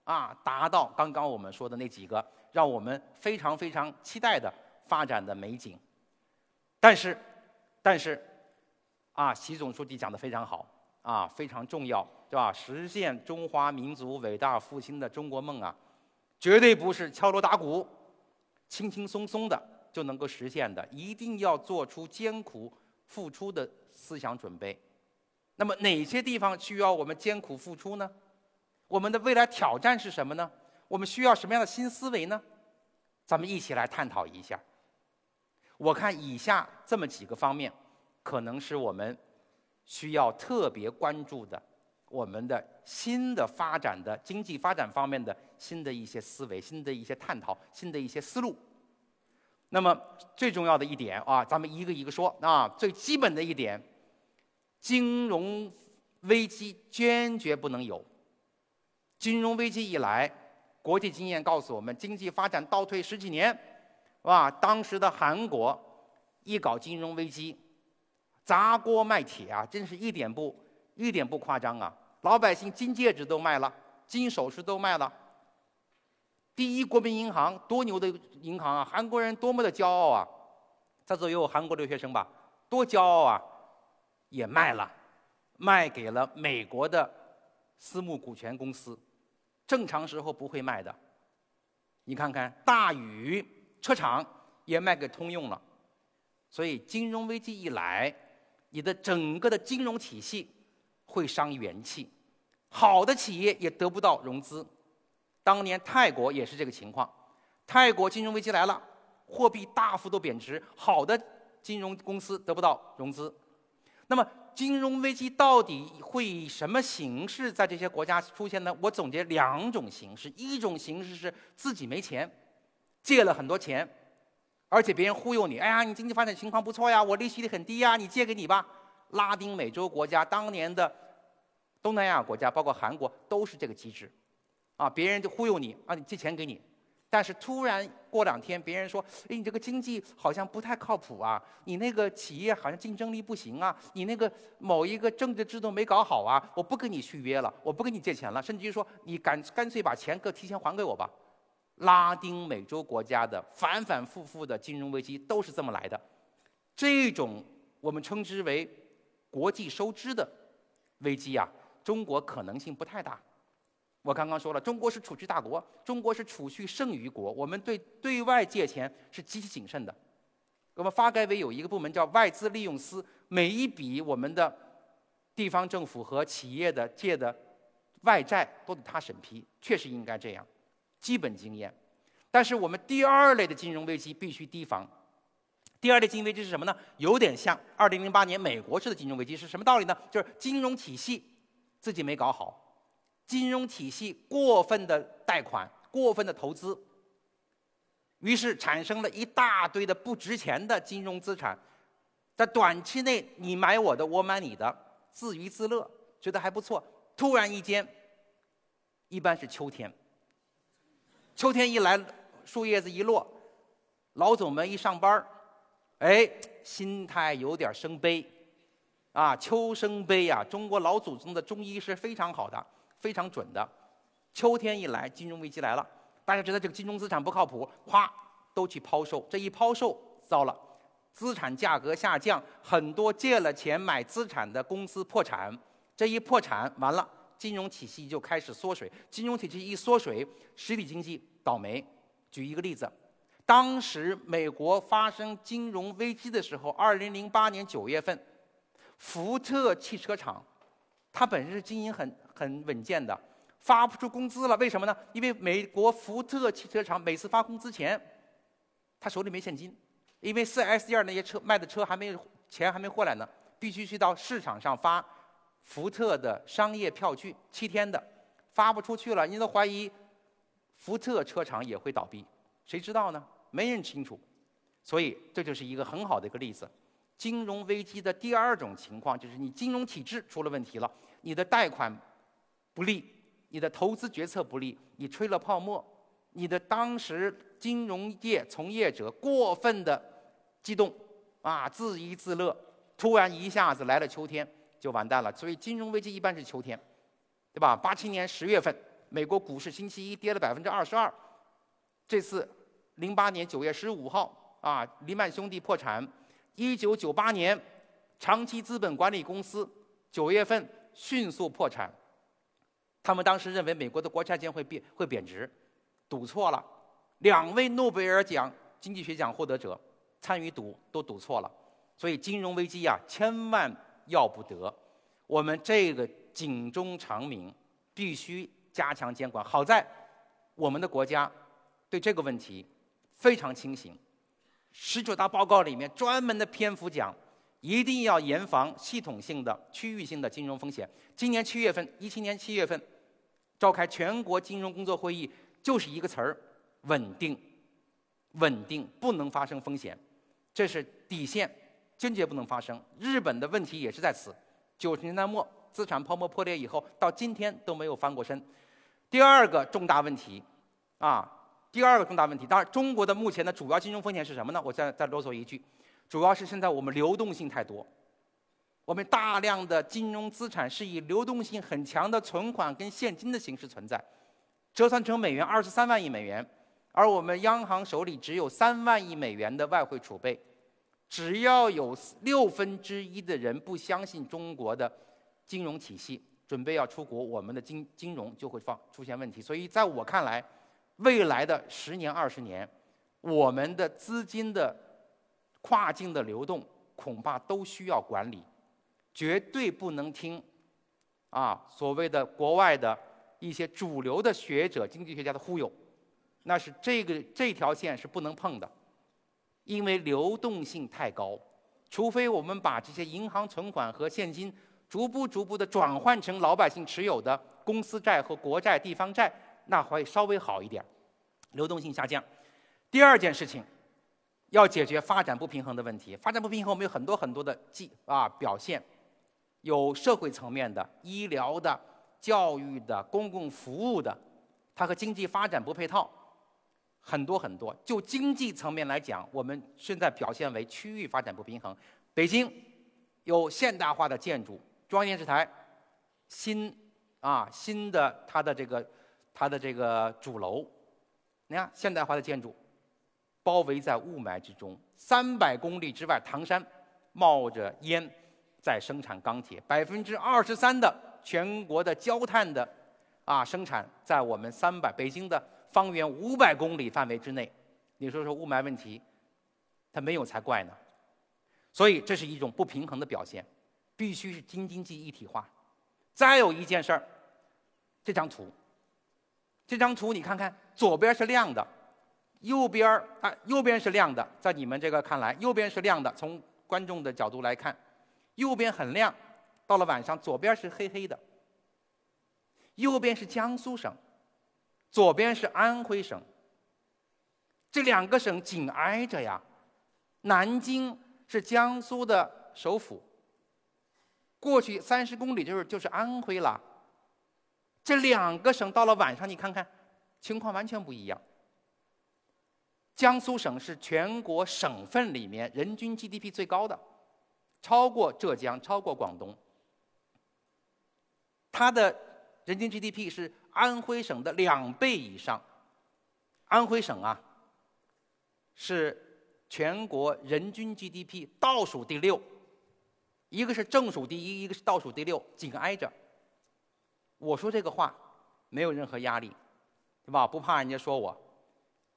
啊达到刚刚我们说的那几个让我们非常非常期待的发展的美景。但是，但是，啊，习总书记讲的非常好啊，非常重要，对吧？实现中华民族伟大复兴的中国梦啊，绝对不是敲锣打鼓、轻轻松松的就能够实现的，一定要做出艰苦付出的思想准备。那么哪些地方需要我们艰苦付出呢？我们的未来挑战是什么呢？我们需要什么样的新思维呢？咱们一起来探讨一下。我看以下这么几个方面，可能是我们需要特别关注的，我们的新的发展的经济发展方面的新的一些思维、新的一些探讨、新的一些思路。那么最重要的一点啊，咱们一个一个说啊，最基本的一点。金融危机坚决不能有。金融危机一来，国际经验告诉我们，经济发展倒退十几年，哇！当时的韩国一搞金融危机，砸锅卖铁啊，真是一点不一点不夸张啊！老百姓金戒指都卖了，金首饰都卖了。第一国民银行多牛的银行啊，韩国人多么的骄傲啊！在座也有韩国留学生吧？多骄傲啊！也卖了，卖给了美国的私募股权公司，正常时候不会卖的。你看看大宇车厂也卖给通用了，所以金融危机一来，你的整个的金融体系会伤元气，好的企业也得不到融资。当年泰国也是这个情况，泰国金融危机来了，货币大幅度贬值，好的金融公司得不到融资。那么，金融危机到底会以什么形式在这些国家出现呢？我总结两种形式：一种形式是自己没钱，借了很多钱，而且别人忽悠你，哎呀，你经济发展情况不错呀，我利息很低呀，你借给你吧。拉丁美洲国家、当年的东南亚国家，包括韩国，都是这个机制，啊，别人就忽悠你，啊，你借钱给你。但是突然过两天，别人说：“哎，你这个经济好像不太靠谱啊，你那个企业好像竞争力不行啊，你那个某一个政治制度没搞好啊，我不跟你续约了，我不跟你借钱了，甚至于说你干干脆把钱给提前还给我吧。”拉丁美洲国家的反反复复的金融危机都是这么来的，这种我们称之为国际收支的危机啊，中国可能性不太大。我刚刚说了，中国是储蓄大国，中国是储蓄剩余国，我们对对外借钱是极其谨慎的。我们发改委有一个部门叫外资利用司，每一笔我们的地方政府和企业的借的外债都得他审批，确实应该这样，基本经验。但是我们第二类的金融危机必须提防。第二类金融危机是什么呢？有点像2008年美国式的金融危机，是什么道理呢？就是金融体系自己没搞好。金融体系过分的贷款、过分的投资，于是产生了一大堆的不值钱的金融资产，在短期内你买我的，我买你的，自娱自乐，觉得还不错。突然一间，一般是秋天，秋天一来，树叶子一落，老总们一上班儿，哎，心态有点生悲，啊，秋生悲呀！中国老祖宗的中医是非常好的。非常准的，秋天一来，金融危机来了，大家觉得这个金融资产不靠谱，咵都去抛售，这一抛售糟了，资产价格下降，很多借了钱买资产的公司破产，这一破产完了，金融体系就开始缩水，金融体系一缩水，实体经济倒霉。举一个例子，当时美国发生金融危机的时候，二零零八年九月份，福特汽车厂，它本身是经营很。很稳健的，发不出工资了，为什么呢？因为美国福特汽车厂每次发工资前，他手里没现金，因为四 S 店那些车卖的车还没钱还没过来呢，必须去到市场上发福特的商业票据，七天的，发不出去了，你都怀疑福特车厂也会倒闭，谁知道呢？没人清楚，所以这就是一个很好的一个例子。金融危机的第二种情况就是你金融体制出了问题了，你的贷款。不利，你的投资决策不利，你吹了泡沫，你的当时金融业从业者过分的激动，啊，自娱自乐，突然一下子来了秋天，就完蛋了。所以金融危机一般是秋天，对吧？八七年十月份，美国股市星期一跌了百分之二十二，这次零八年九月十五号，啊，黎曼兄弟破产，一九九八年，长期资本管理公司九月份迅速破产。他们当时认为美国的国债将会变会贬值，赌错了。两位诺贝尔奖经济学奖获得者参与赌都赌错了，所以金融危机呀，千万要不得。我们这个警钟长鸣，必须加强监管。好在我们的国家对这个问题非常清醒。十九大报告里面专门的篇幅讲。一定要严防系统性的、区域性的金融风险。今年七月份，一七年七月份，召开全国金融工作会议，就是一个词儿：稳定。稳定不能发生风险，这是底线，坚决不能发生。日本的问题也是在此。九十年代末资产泡沫破裂以后，到今天都没有翻过身。第二个重大问题，啊，第二个重大问题，当然中国的目前的主要金融风险是什么呢？我再再啰嗦一句，主要是现在我们流动性太多，我们大量的金融资产是以流动性很强的存款跟现金的形式存在，折算成美元二十三万亿美元，而我们央行手里只有三万亿美元的外汇储备，只要有六分之一的人不相信中国的金融体系，准备要出国，我们的金金融就会放出现问题。所以在我看来。未来的十年、二十年，我们的资金的跨境的流动恐怕都需要管理，绝对不能听啊所谓的国外的一些主流的学者、经济学家的忽悠，那是这个这条线是不能碰的，因为流动性太高，除非我们把这些银行存款和现金逐步逐步的转换成老百姓持有的公司债和国债、地方债。那会稍微好一点，流动性下降。第二件事情，要解决发展不平衡的问题。发展不平衡，我们有很多很多的记啊表现，有社会层面的、医疗的、教育的、公共服务的，它和经济发展不配套，很多很多。就经济层面来讲，我们现在表现为区域发展不平衡。北京有现代化的建筑，中央电视台新啊新的它的这个。它的这个主楼，你看现代化的建筑，包围在雾霾之中，三百公里之外，唐山冒着烟在生产钢铁，百分之二十三的全国的焦炭的啊生产在我们三百北京的方圆五百公里范围之内，你说说雾霾问题，它没有才怪呢。所以这是一种不平衡的表现，必须是京津冀一体化。再有一件事儿，这张图。这张图你看看，左边是亮的，右边啊，右边是亮的，在你们这个看来，右边是亮的。从观众的角度来看，右边很亮，到了晚上，左边是黑黑的。右边是江苏省，左边是安徽省。这两个省紧挨着呀，南京是江苏的首府，过去三十公里就是就是安徽了。这两个省到了晚上，你看看，情况完全不一样。江苏省是全国省份里面人均 GDP 最高的，超过浙江，超过广东。它的人均 GDP 是安徽省的两倍以上。安徽省啊，是全国人均 GDP 倒数第六，一个是正数第一，一个是倒数第六，紧挨着。我说这个话没有任何压力，对吧？不怕人家说我。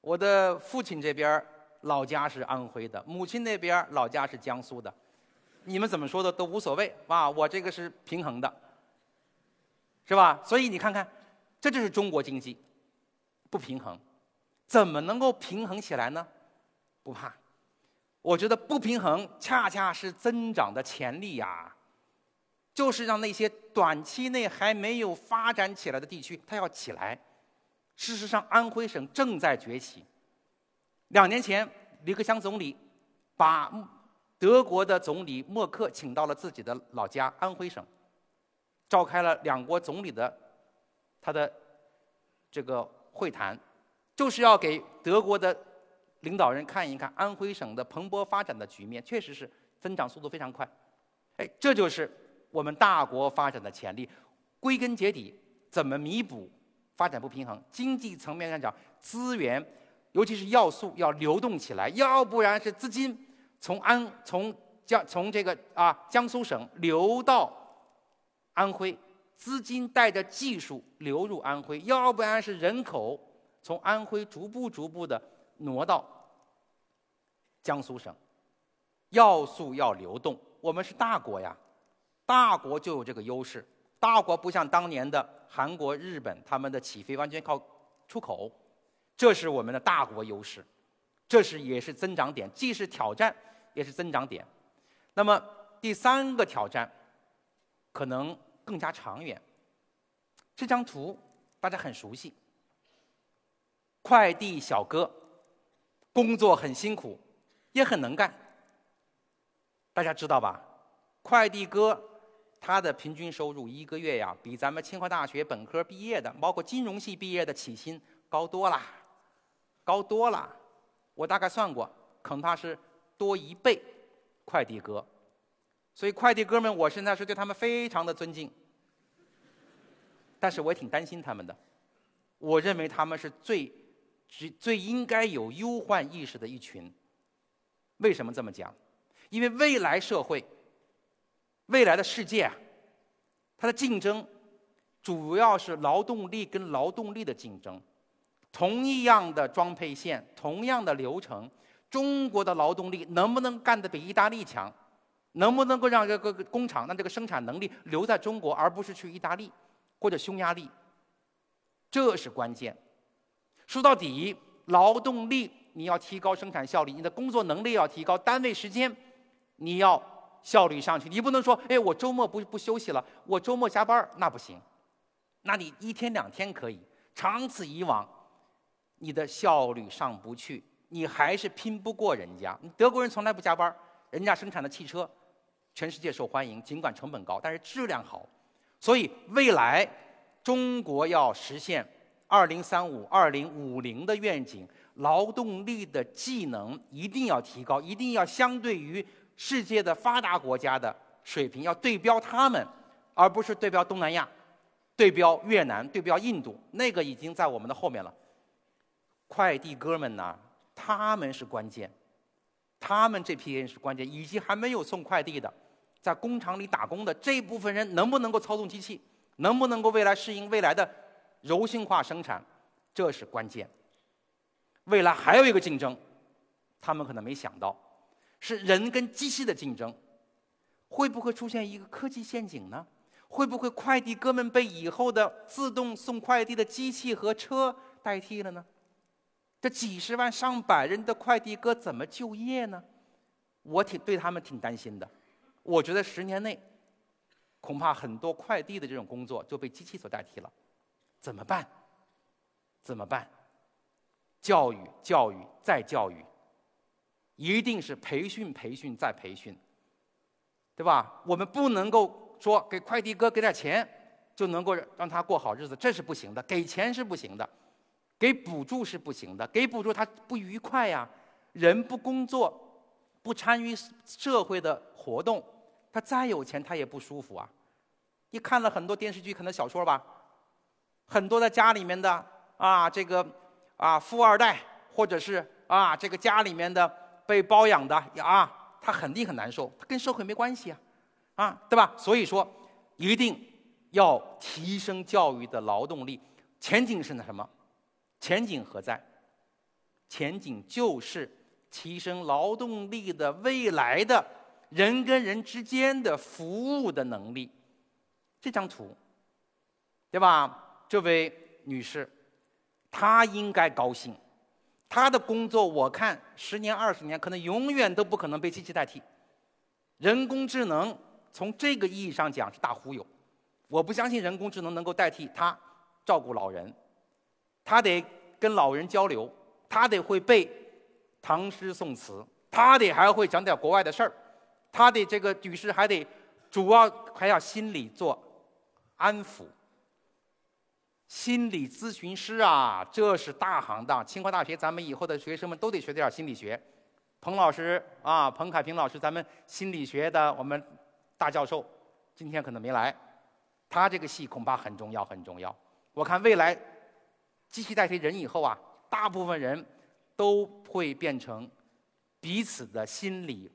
我的父亲这边老家是安徽的，母亲那边老家是江苏的，你们怎么说的都无所谓，啊，我这个是平衡的，是吧？所以你看看，这就是中国经济不平衡，怎么能够平衡起来呢？不怕，我觉得不平衡恰恰是增长的潜力呀。就是让那些短期内还没有发展起来的地区，它要起来。事实上，安徽省正在崛起。两年前，李克强总理把德国的总理默克请到了自己的老家安徽省，召开了两国总理的他的这个会谈，就是要给德国的领导人看一看安徽省的蓬勃发展的局面，确实是增长速度非常快。哎，这就是。我们大国发展的潜力，归根结底怎么弥补发展不平衡？经济层面上讲，资源，尤其是要素要流动起来，要不然是资金从安从江从这个啊江苏省流到安徽，资金带着技术流入安徽，要不然是人口从安徽逐步逐步的挪到江苏省，要素要流动，我们是大国呀。大国就有这个优势，大国不像当年的韩国、日本，他们的起飞完全靠出口，这是我们的大国优势，这是也是增长点，既是挑战，也是增长点。那么第三个挑战，可能更加长远。这张图大家很熟悉，快递小哥工作很辛苦，也很能干，大家知道吧？快递哥。他的平均收入一个月呀，比咱们清华大学本科毕业的，包括金融系毕业的起薪高多了，高多了。我大概算过，恐怕是多一倍。快递哥，所以快递哥们，我现在是对他们非常的尊敬。但是我也挺担心他们的，我认为他们是最最最应该有忧患意识的一群。为什么这么讲？因为未来社会、未来的世界，它的竞争主要是劳动力跟劳动力的竞争。同一样的装配线，同样的流程，中国的劳动力能不能干得比意大利强？能不能够让这个工厂让这个生产能力留在中国，而不是去意大利或者匈牙利？这是关键。说到底，劳动力你要提高生产效率，你的工作能力要提高，单位时间你要效率上去。你不能说，哎，我周末不不休息了，我周末加班那不行。那你一天两天可以，长此以往。你的效率上不去，你还是拼不过人家。德国人从来不加班人家生产的汽车，全世界受欢迎，尽管成本高，但是质量好。所以未来中国要实现二零三五、二零五零的愿景，劳动力的技能一定要提高，一定要相对于世界的发达国家的水平，要对标他们，而不是对标东南亚、对标越南、对标印度，那个已经在我们的后面了。快递哥们呢？他们是关键，他们这批人是关键，以及还没有送快递的，在工厂里打工的这部分人，能不能够操纵机器？能不能够未来适应未来的柔性化生产？这是关键。未来还有一个竞争，他们可能没想到，是人跟机器的竞争。会不会出现一个科技陷阱呢？会不会快递哥们被以后的自动送快递的机器和车代替了呢？这几十万上百人的快递哥怎么就业呢？我挺对他们挺担心的。我觉得十年内，恐怕很多快递的这种工作就被机器所代替了。怎么办？怎么办？教育，教育，再教育，一定是培训，培训，再培训，对吧？我们不能够说给快递哥给点钱就能够让他过好日子，这是不行的。给钱是不行的。给补助是不行的，给补助他不愉快呀。人不工作，不参与社会的活动，他再有钱他也不舒服啊。你看了很多电视剧，可能小说吧，很多在家里面的啊，这个啊富二代，或者是啊这个家里面的被包养的啊，他肯定很难受，他跟社会没关系啊，啊对吧？所以说，一定要提升教育的劳动力，前景是那什么？前景何在？前景就是提升劳动力的未来的人跟人之间的服务的能力。这张图，对吧？这位女士，她应该高兴。她的工作，我看十年、二十年，可能永远都不可能被机器代替。人工智能从这个意义上讲是大忽悠。我不相信人工智能能够代替她照顾老人。他得跟老人交流，他得会背唐诗宋词，他得还会讲点国外的事儿，他的这个女士还得主要还要心理做安抚。心理咨询师啊，这是大行当。清华大学咱们以后的学生们都得学点心理学。彭老师啊，彭凯平老师，咱们心理学的我们大教授，今天可能没来，他这个戏恐怕很重要很重要。我看未来。机器代替人以后啊，大部分人都会变成彼此的心理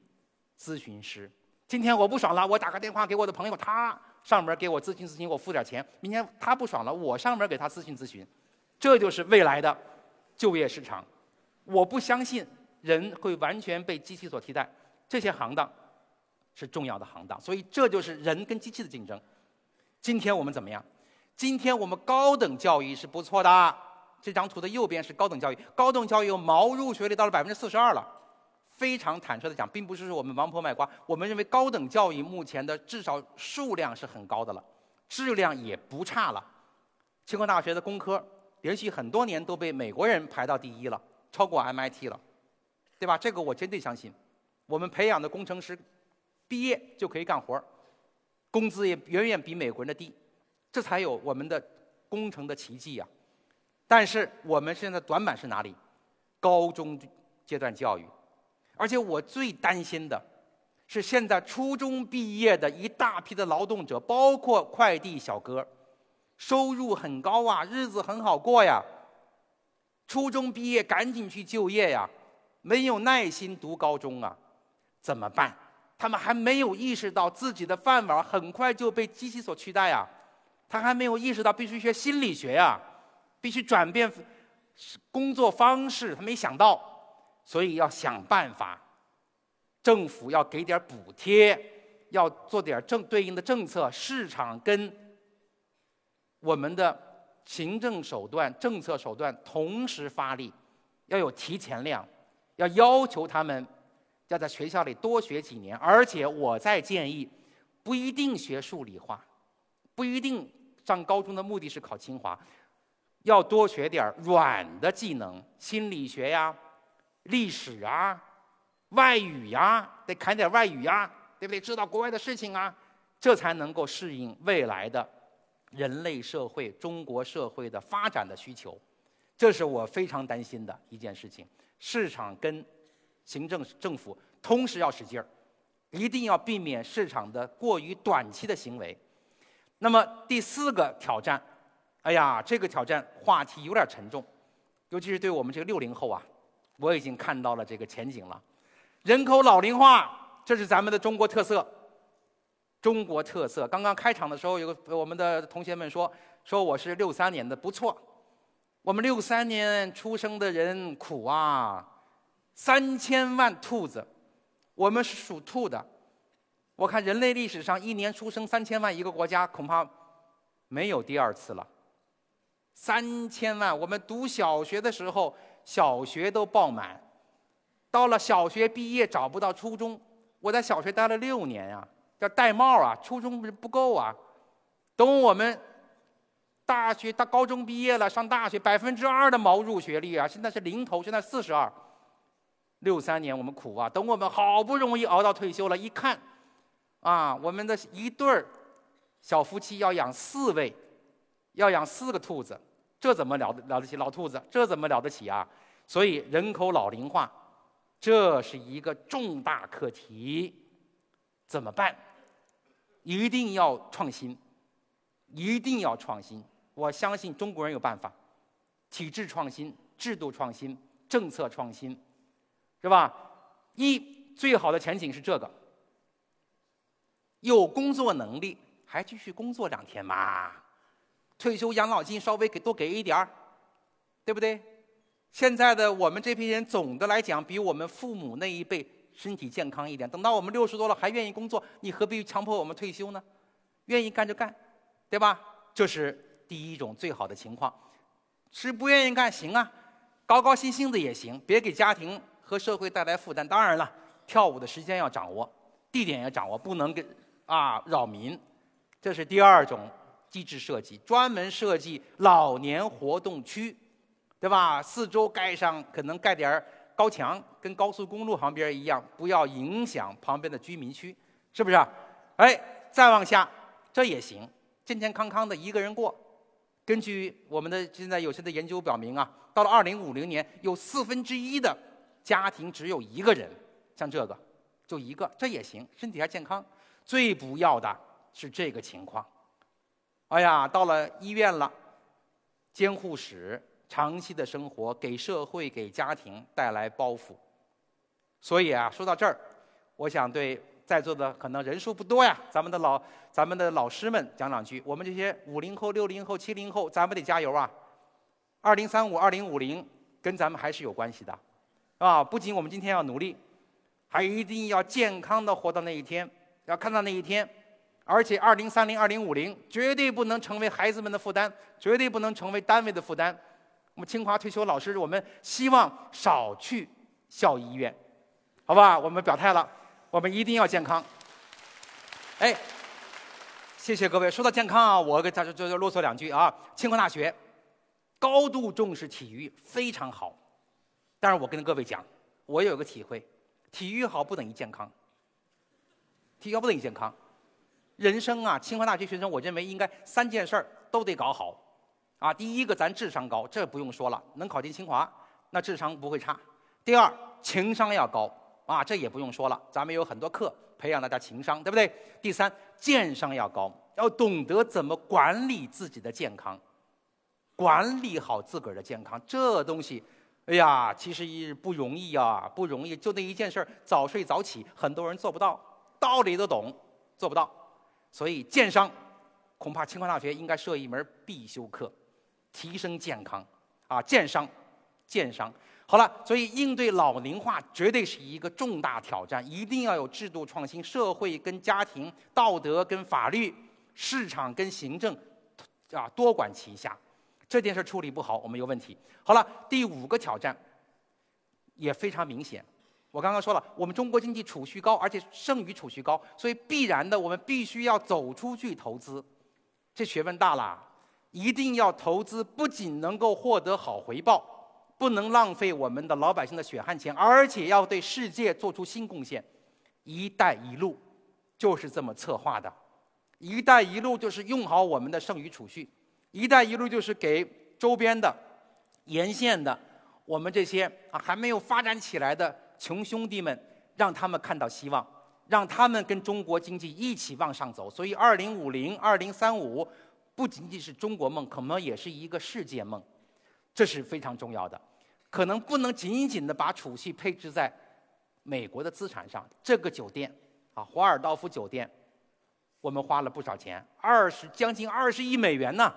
咨询师。今天我不爽了，我打个电话给我的朋友，他上门给我咨询咨询，我付点钱。明天他不爽了，我上门给他咨询咨询。这就是未来的就业市场。我不相信人会完全被机器所替代，这些行当是重要的行当。所以这就是人跟机器的竞争。今天我们怎么样？今天我们高等教育是不错的。这张图的右边是高等教育，高等教育毛入学率到了百分之四十二了。非常坦率的讲，并不是说我们王婆卖瓜，我们认为高等教育目前的至少数量是很高的了，质量也不差了。清华大学的工科连续很多年都被美国人排到第一了，超过 MIT 了，对吧？这个我真的相信。我们培养的工程师毕业就可以干活工资也远远比美国人的低，这才有我们的工程的奇迹呀。但是我们现在短板是哪里？高中阶段教育，而且我最担心的是，现在初中毕业的一大批的劳动者，包括快递小哥，收入很高啊，日子很好过呀。初中毕业赶紧去就业呀，没有耐心读高中啊，怎么办？他们还没有意识到自己的饭碗很快就被机器所取代呀，他还没有意识到必须学心理学呀，必须转变工作方式，他没想到，所以要想办法，政府要给点补贴，要做点政对应的政策，市场跟我们的行政手段、政策手段同时发力，要有提前量，要要求他们。要在学校里多学几年，而且我再建议，不一定学数理化，不一定上高中的目的是考清华，要多学点软的技能，心理学呀、历史啊、外语呀，得看点外语呀，对不对？知道国外的事情啊，这才能够适应未来的人类社会、中国社会的发展的需求，这是我非常担心的一件事情。市场跟行政政府同时要使劲儿，一定要避免市场的过于短期的行为。那么第四个挑战，哎呀，这个挑战话题有点沉重，尤其是对我们这个六零后啊，我已经看到了这个前景了。人口老龄化，这是咱们的中国特色。中国特色。刚刚开场的时候，有个我们的同学们说，说我是六三年的，不错。我们六三年出生的人苦啊。三千万兔子，我们是属兔的。我看人类历史上一年出生三千万一个国家，恐怕没有第二次了。三千万，我们读小学的时候，小学都爆满，到了小学毕业找不到初中。我在小学待了六年呀，叫戴帽啊，初中不是不够啊。等我们大学到高中毕业了，上大学百分之二的毛入学率啊，现在是零头，现在四十二。六三年我们苦啊，等我们好不容易熬到退休了，一看，啊，我们的一对儿小夫妻要养四位，要养四个兔子，这怎么了得了得起？老兔子，这怎么了得起啊？所以人口老龄化，这是一个重大课题，怎么办？一定要创新，一定要创新。我相信中国人有办法，体制创新、制度创新、政策创新。是吧？一最好的前景是这个，有工作能力还继续工作两天嘛？退休养老金稍微给多给一点儿，对不对？现在的我们这批人总的来讲比我们父母那一辈身体健康一点。等到我们六十多了还愿意工作，你何必强迫我们退休呢？愿意干就干，对吧？这是第一种最好的情况。是不愿意干行啊，高高兴兴的也行，别给家庭。和社会带来负担，当然了，跳舞的时间要掌握，地点要掌握，不能给啊扰民。这是第二种机制设计，专门设计老年活动区，对吧？四周盖上可能盖点高墙，跟高速公路旁边一样，不要影响旁边的居民区，是不是？哎，再往下，这也行，健健康康的一个人过。根据我们的现在有些的研究表明啊，到了二零五零年，有四分之一的。家庭只有一个人，像这个，就一个，这也行，身体还健康。最不要的是这个情况。哎呀，到了医院了，监护室，长期的生活给社会、给家庭带来包袱。所以啊，说到这儿，我想对在座的可能人数不多呀，咱们的老咱们的老师们讲两句。我们这些五零后、六零后、七零后，咱们得加油啊！二零三五、二零五零跟咱们还是有关系的。啊！不仅我们今天要努力，还一定要健康的活到那一天，要看到那一天。而且，二零三零、二零五零绝对不能成为孩子们的负担，绝对不能成为单位的负担。我们清华退休老师，我们希望少去校医院，好吧？我们表态了，我们一定要健康。哎，谢谢各位。说到健康啊，我给大家就就啰嗦两句啊。清华大学高度重视体育，非常好。但是我跟各位讲，我有个体会，体育好不等于健康，体育好不等于健康。人生啊，清华大学学生，我认为应该三件事儿都得搞好。啊，第一个咱智商高，这不用说了，能考进清华，那智商不会差。第二，情商要高，啊，这也不用说了，咱们有很多课培养大家情商，对不对？第三，健商要高，要懂得怎么管理自己的健康，管理好自个儿的健康，这东西，哎呀，其实也不容易啊，不容易。就那一件事儿，早睡早起，很多人做不到，道理都懂，做不到。所以健商，恐怕清华大学应该设一门必修课。提升健康，啊，健商，健商，好了，所以应对老龄化绝对是一个重大挑战，一定要有制度创新，社会跟家庭、道德跟法律、市场跟行政，啊，多管齐下。这件事处理不好，我们有问题。好了，第五个挑战也非常明显，我刚刚说了，我们中国经济储蓄高，而且剩余储蓄高，所以必然的，我们必须要走出去投资，这学问大了。一定要投资，不仅能够获得好回报，不能浪费我们的老百姓的血汗钱，而且要对世界做出新贡献。“一带一路”就是这么策划的，“一带一路”就是用好我们的剩余储蓄，“一带一路”就是给周边的、沿线的我们这些啊还没有发展起来的穷兄弟们，让他们看到希望，让他们跟中国经济一起往上走。所以，二零五零、二零三五。不仅仅是中国梦，可能也是一个世界梦，这是非常重要的。可能不能仅仅的把储蓄配置在美国的资产上。这个酒店啊，华尔道夫酒店，我们花了不少钱，二十将近二十亿美元呢。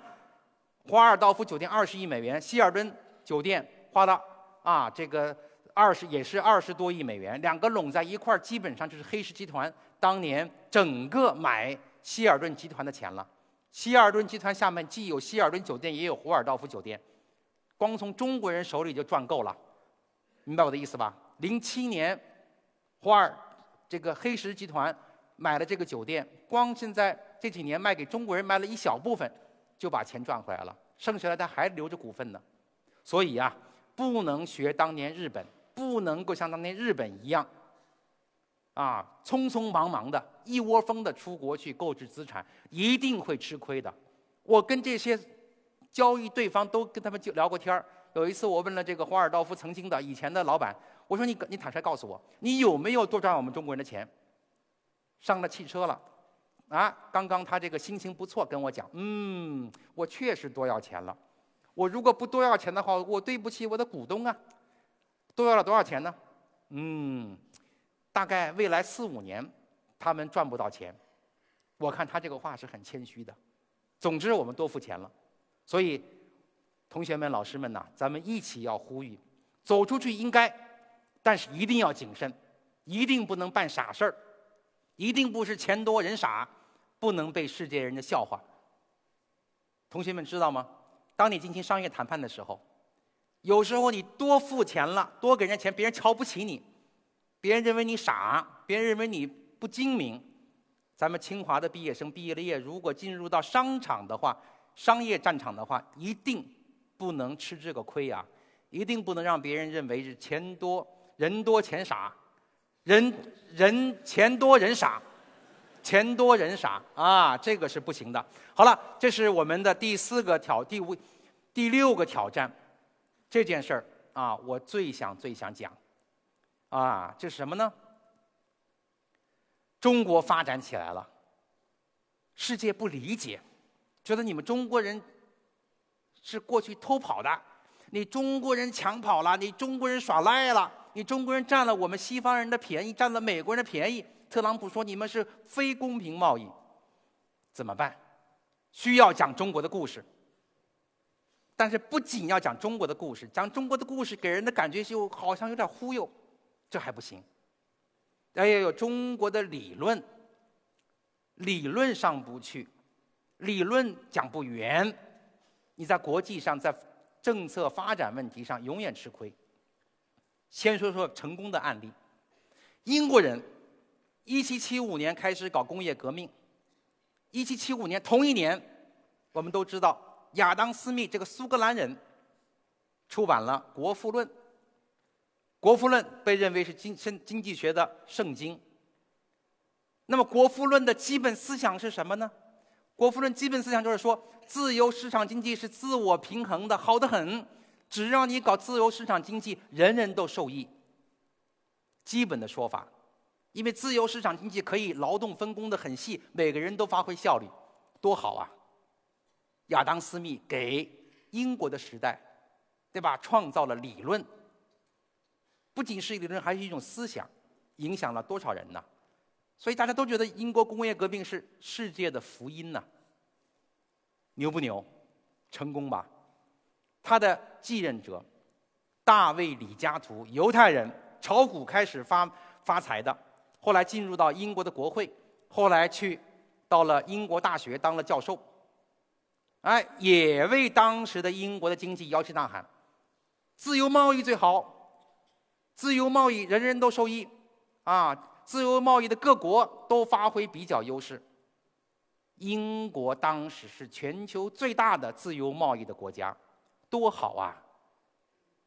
华尔道夫酒店二十亿美元，希尔顿酒店花了啊，这个二十也是二十多亿美元，两个拢在一块儿，基本上就是黑石集团当年整个买希尔顿集团的钱了。希尔顿集团下面既有希尔顿酒店，也有胡尔道夫酒店，光从中国人手里就赚够了，明白我的意思吧？零七年，华尔这个黑石集团买了这个酒店，光现在这几年卖给中国人卖了一小部分，就把钱赚回来了，剩下来他还留着股份呢。所以啊，不能学当年日本，不能够像当年日本一样。啊，匆匆忙忙的，一窝蜂的出国去购置资产，一定会吃亏的。我跟这些交易对方都跟他们就聊过天儿。有一次，我问了这个华尔道夫曾经的以前的老板，我说：“你你坦率告诉我，你有没有多赚我们中国人的钱？上了汽车了，啊，刚刚他这个心情不错，跟我讲，嗯，我确实多要钱了。我如果不多要钱的话，我对不起我的股东啊。多要了多少钱呢？嗯。”大概未来四五年，他们赚不到钱。我看他这个话是很谦虚的。总之，我们多付钱了。所以，同学们、老师们呐，咱们一起要呼吁：走出去应该，但是一定要谨慎，一定不能办傻事儿，一定不是钱多人傻，不能被世界人的笑话。同学们知道吗？当你进行商业谈判的时候，有时候你多付钱了，多给人家钱，别人瞧不起你。别人认为你傻，别人认为你不精明。咱们清华的毕业生毕业了业，如果进入到商场的话，商业战场的话，一定不能吃这个亏呀！一定不能让别人认为是钱多人多钱傻，人人钱多人傻，钱多人傻啊！这个是不行的。好了，这是我们的第四个挑第五第六个挑战，这件事儿啊，我最想最想讲。啊，这是什么呢？中国发展起来了，世界不理解，觉得你们中国人是过去偷跑的，你中国人抢跑了，你中国人耍赖了，你中国人占了我们西方人的便宜，占了美国人的便宜。特朗普说你们是非公平贸易，怎么办？需要讲中国的故事，但是不仅要讲中国的故事，讲中国的故事给人的感觉就好像有点忽悠。这还不行，要有中国的理论，理论上不去，理论讲不圆，你在国际上在政策发展问题上永远吃亏。先说说成功的案例，英国人一七七五年开始搞工业革命，一七七五年同一年，我们都知道亚当·斯密这个苏格兰人出版了《国富论》。《国富论》被认为是经经经济学的圣经。那么，《国富论》的基本思想是什么呢？《国富论基本思想就是说，自由市场经济是自我平衡的，好得很。只要你搞自由市场经济，人人都受益。基本的说法，因为自由市场经济可以劳动分工的很细，每个人都发挥效率，多好啊！亚当·斯密给英国的时代，对吧？创造了理论，不仅是理论，还是一种思想，影响了多少人呢？所以大家都觉得英国工业革命是世界的福音呢。牛不牛？成功吧？他的继任者大卫·李嘉图，犹太人，炒股开始发发财的，后来进入到英国的国会，后来去到了英国大学当了教授，哎，也为当时的英国的经济摇旗呐喊：自由贸易最好，自由贸易人人都受益，啊。自由贸易的各国都发挥比较优势。英国当时是全球最大的自由贸易的国家，多好啊！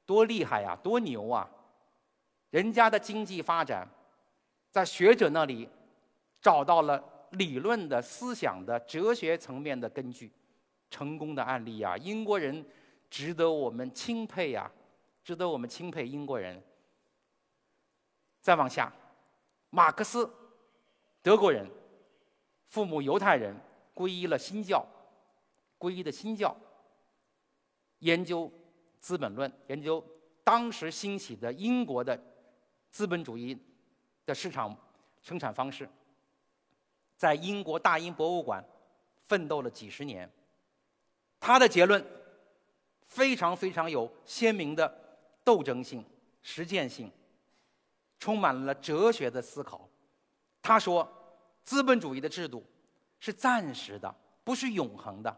多厉害呀！多牛啊！人家的经济发展，在学者那里找到了理论的思想的哲学层面的根据，成功的案例呀！英国人值得我们钦佩呀！值得我们钦佩英国人。再往下。马克思，德国人，父母犹太人，皈依了新教，皈依的新教，研究《资本论》，研究当时兴起的英国的资本主义的市场生产方式，在英国大英博物馆奋斗了几十年，他的结论非常非常有鲜明的斗争性、实践性。充满了哲学的思考。他说：“资本主义的制度是暂时的，不是永恒的。”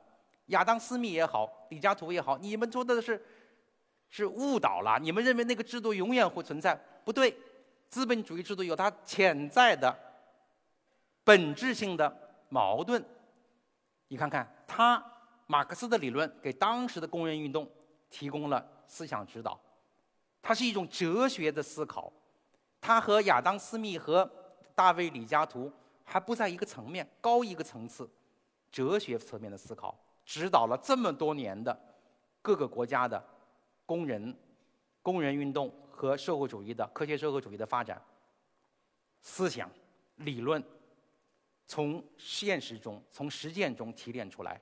亚当·斯密也好，李嘉图也好，你们说的是是误导了。你们认为那个制度永远会存在？不对，资本主义制度有它潜在的、本质性的矛盾。你看看，他马克思的理论给当时的工人运动提供了思想指导，它是一种哲学的思考。它和亚当·斯密和大卫·李嘉图还不在一个层面，高一个层次，哲学层面的思考，指导了这么多年的各个国家的工人、工人运动和社会主义的科学社会主义的发展。思想、理论从现实中、从实践中提炼出来。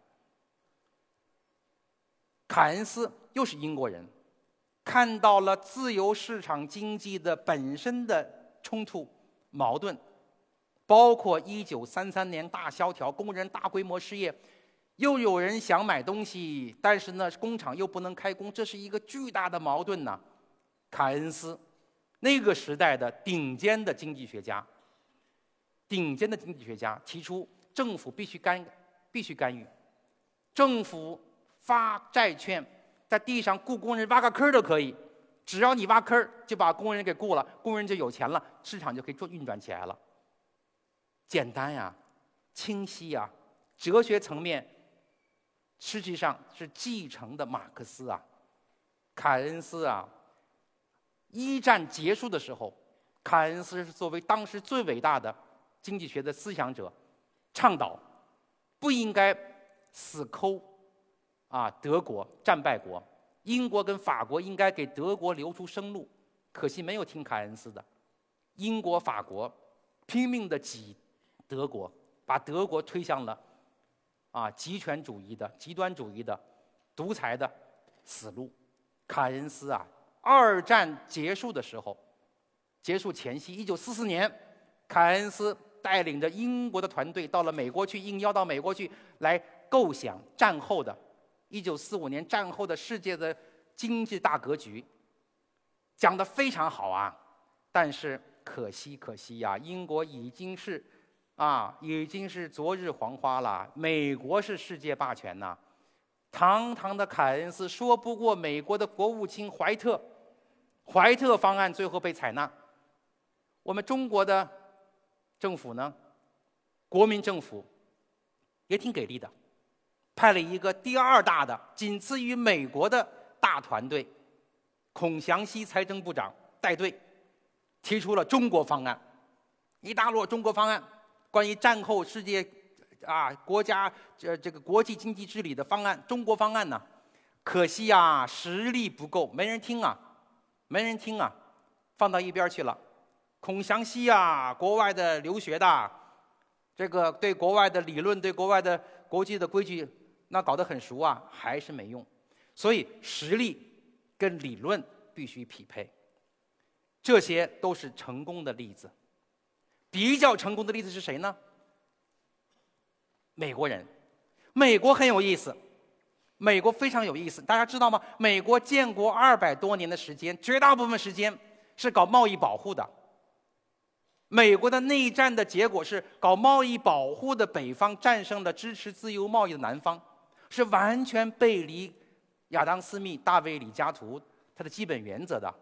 凯恩斯又是英国人。看到了自由市场经济的本身的冲突矛盾，包括一九三三年大萧条，工人大规模失业，又有人想买东西，但是呢，工厂又不能开工，这是一个巨大的矛盾呐。凯恩斯，那个时代的顶尖的经济学家，顶尖的经济学家提出，政府必须干，必须干预，政府发债券。在地上雇工人挖个坑都可以，只要你挖坑就把工人给雇了，工人就有钱了，市场就可以做运转起来了。简单呀，清晰呀，哲学层面实际上是继承的马克思啊，凯恩斯啊。一战结束的时候，凯恩斯是作为当时最伟大的经济学的思想者，倡导不应该死抠。啊，德国战败国，英国跟法国应该给德国留出生路，可惜没有听凯恩斯的。英国、法国拼命的挤德国，把德国推向了啊极权主义的、极端主义的、独裁的死路。凯恩斯啊，二战结束的时候，结束前夕，一九四四年，凯恩斯带领着英国的团队到了美国去，应邀到美国去来构想战后的。一九四五年战后的世界的经济大格局，讲的非常好啊，但是可惜可惜呀，英国已经是啊，已经是昨日黄花了。美国是世界霸权呐，堂堂的凯恩斯说不过美国的国务卿怀特，怀特方案最后被采纳。我们中国的政府呢，国民政府也挺给力的。派了一个第二大的，仅次于美国的大团队，孔祥熙财政部长带队，提出了中国方案，一大摞中国方案，关于战后世界啊国家这这个国际经济治理的方案，中国方案呢，可惜呀实力不够，没人听啊，没人听啊，放到一边去了。孔祥熙呀，国外的留学的，这个对国外的理论、对国外的国际的规矩，那搞得很熟啊，还是没用。所以实力跟理论必须匹配。这些都是成功的例子。比较成功的例子是谁呢？美国人。美国很有意思，美国非常有意思。大家知道吗？美国建国二百多年的时间，绝大部分时间是搞贸易保护的。美国的内战的结果是搞贸易保护的北方战胜了支持自由贸易的南方，是完全背离亚当·斯密、大卫·李嘉图他的基本原则的，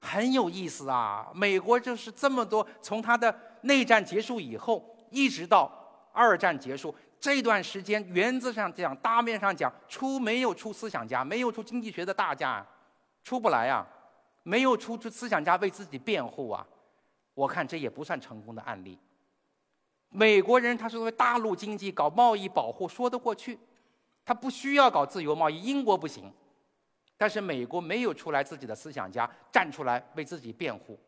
很有意思啊！美国就是这么多，从他的内战结束以后，一直到二战结束这段时间，原则上讲、大面上讲，出没有出思想家，没有出经济学的大家，出不来啊，没有出出思想家为自己辩护啊。我看这也不算成功的案例。美国人他是为大陆经济搞贸易保护说得过去，他不需要搞自由贸易。英国不行，但是美国没有出来自己的思想家站出来为自己辩护。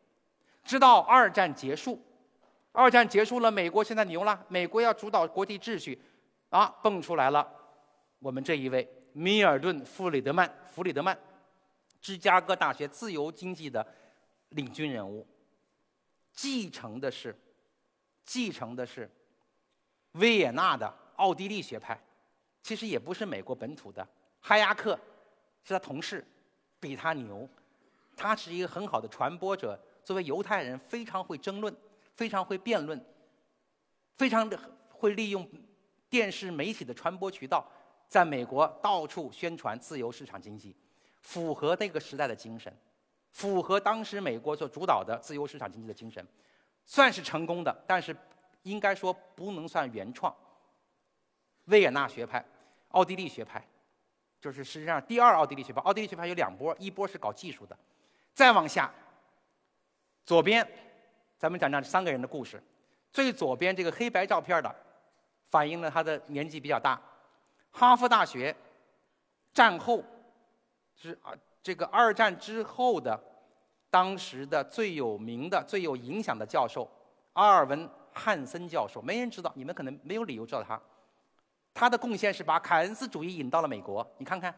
直到二战结束，二战结束了，美国现在牛了，美国要主导国际秩序，啊，蹦出来了，我们这一位米尔顿·弗里德曼，弗里德曼，芝加哥大学自由经济的领军人物。继承的是，继承的是维也纳的奥地利学派，其实也不是美国本土的。哈亚克是他同事，比他牛。他是一个很好的传播者，作为犹太人非常会争论，非常会辩论，非常的会利用电视媒体的传播渠道，在美国到处宣传自由市场经济，符合那个时代的精神。符合当时美国所主导的自由市场经济的精神，算是成功的，但是应该说不能算原创。维也纳学派、奥地利学派，就是实际上第二奥地利学派。奥地利学派有两波，一波是搞技术的，再往下，左边，咱们讲讲三个人的故事。最左边这个黑白照片的，反映了他的年纪比较大。哈佛大学战后是啊。这个二战之后的，当时的最有名的、最有影响的教授阿尔文·汉森教授，没人知道，你们可能没有理由知道他。他的贡献是把凯恩斯主义引到了美国。你看看，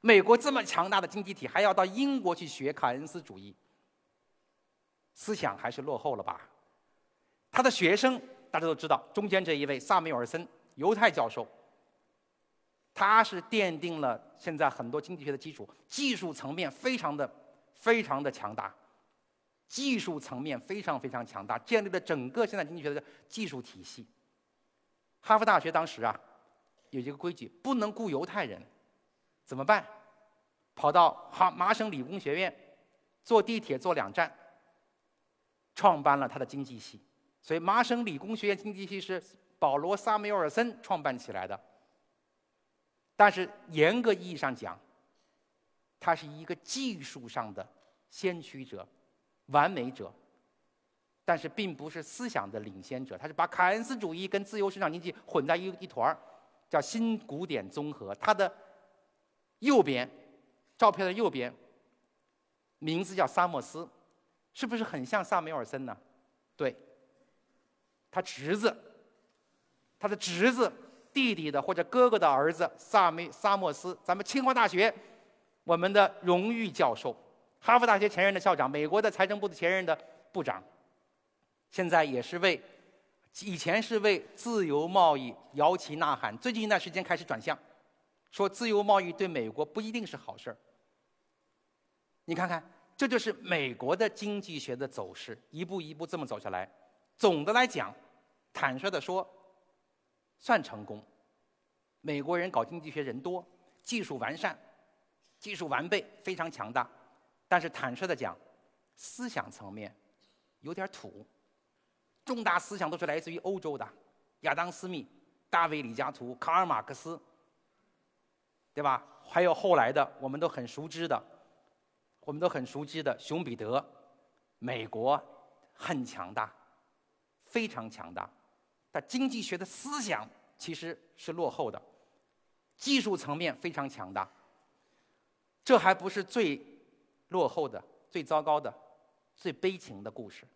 美国这么强大的经济体，还要到英国去学凯恩斯主义，思想还是落后了吧？他的学生大家都知道，中间这一位萨缪尔森，犹太教授。他是奠定了现在很多经济学的基础，技术层面非常的、非常的强大，技术层面非常非常强大，建立了整个现代经济学的技术体系。哈佛大学当时啊，有一个规矩，不能雇犹太人，怎么办？跑到哈麻省理工学院，坐地铁坐两站，创办了他的经济系。所以麻省理工学院经济系是保罗·萨缪尔森创办起来的。但是严格意义上讲，他是一个技术上的先驱者、完美者，但是并不是思想的领先者。他是把凯恩斯主义跟自由市场经济混在一一团儿，叫新古典综合。他的右边，照片的右边，名字叫萨默斯，是不是很像萨缪尔森呢？对，他侄子，他的侄子。弟弟的或者哥哥的儿子萨梅萨莫斯，咱们清华大学我们的荣誉教授，哈佛大学前任的校长，美国的财政部的前任的部长，现在也是为以前是为自由贸易摇旗呐喊，最近一段时间开始转向，说自由贸易对美国不一定是好事儿。你看看，这就是美国的经济学的走势，一步一步这么走下来。总的来讲，坦率的说。算成功，美国人搞经济学人多，技术完善，技术完备，非常强大。但是坦率的讲，思想层面有点土，重大思想都是来自于欧洲的，亚当·斯密、大卫·李嘉图、卡尔·马克思，对吧？还有后来的我们都很熟知的，我们都很熟知的熊彼得。美国很强大，非常强大。但经济学的思想其实是落后的，技术层面非常强大。这还不是最落后的、最糟糕的、最悲情的故事。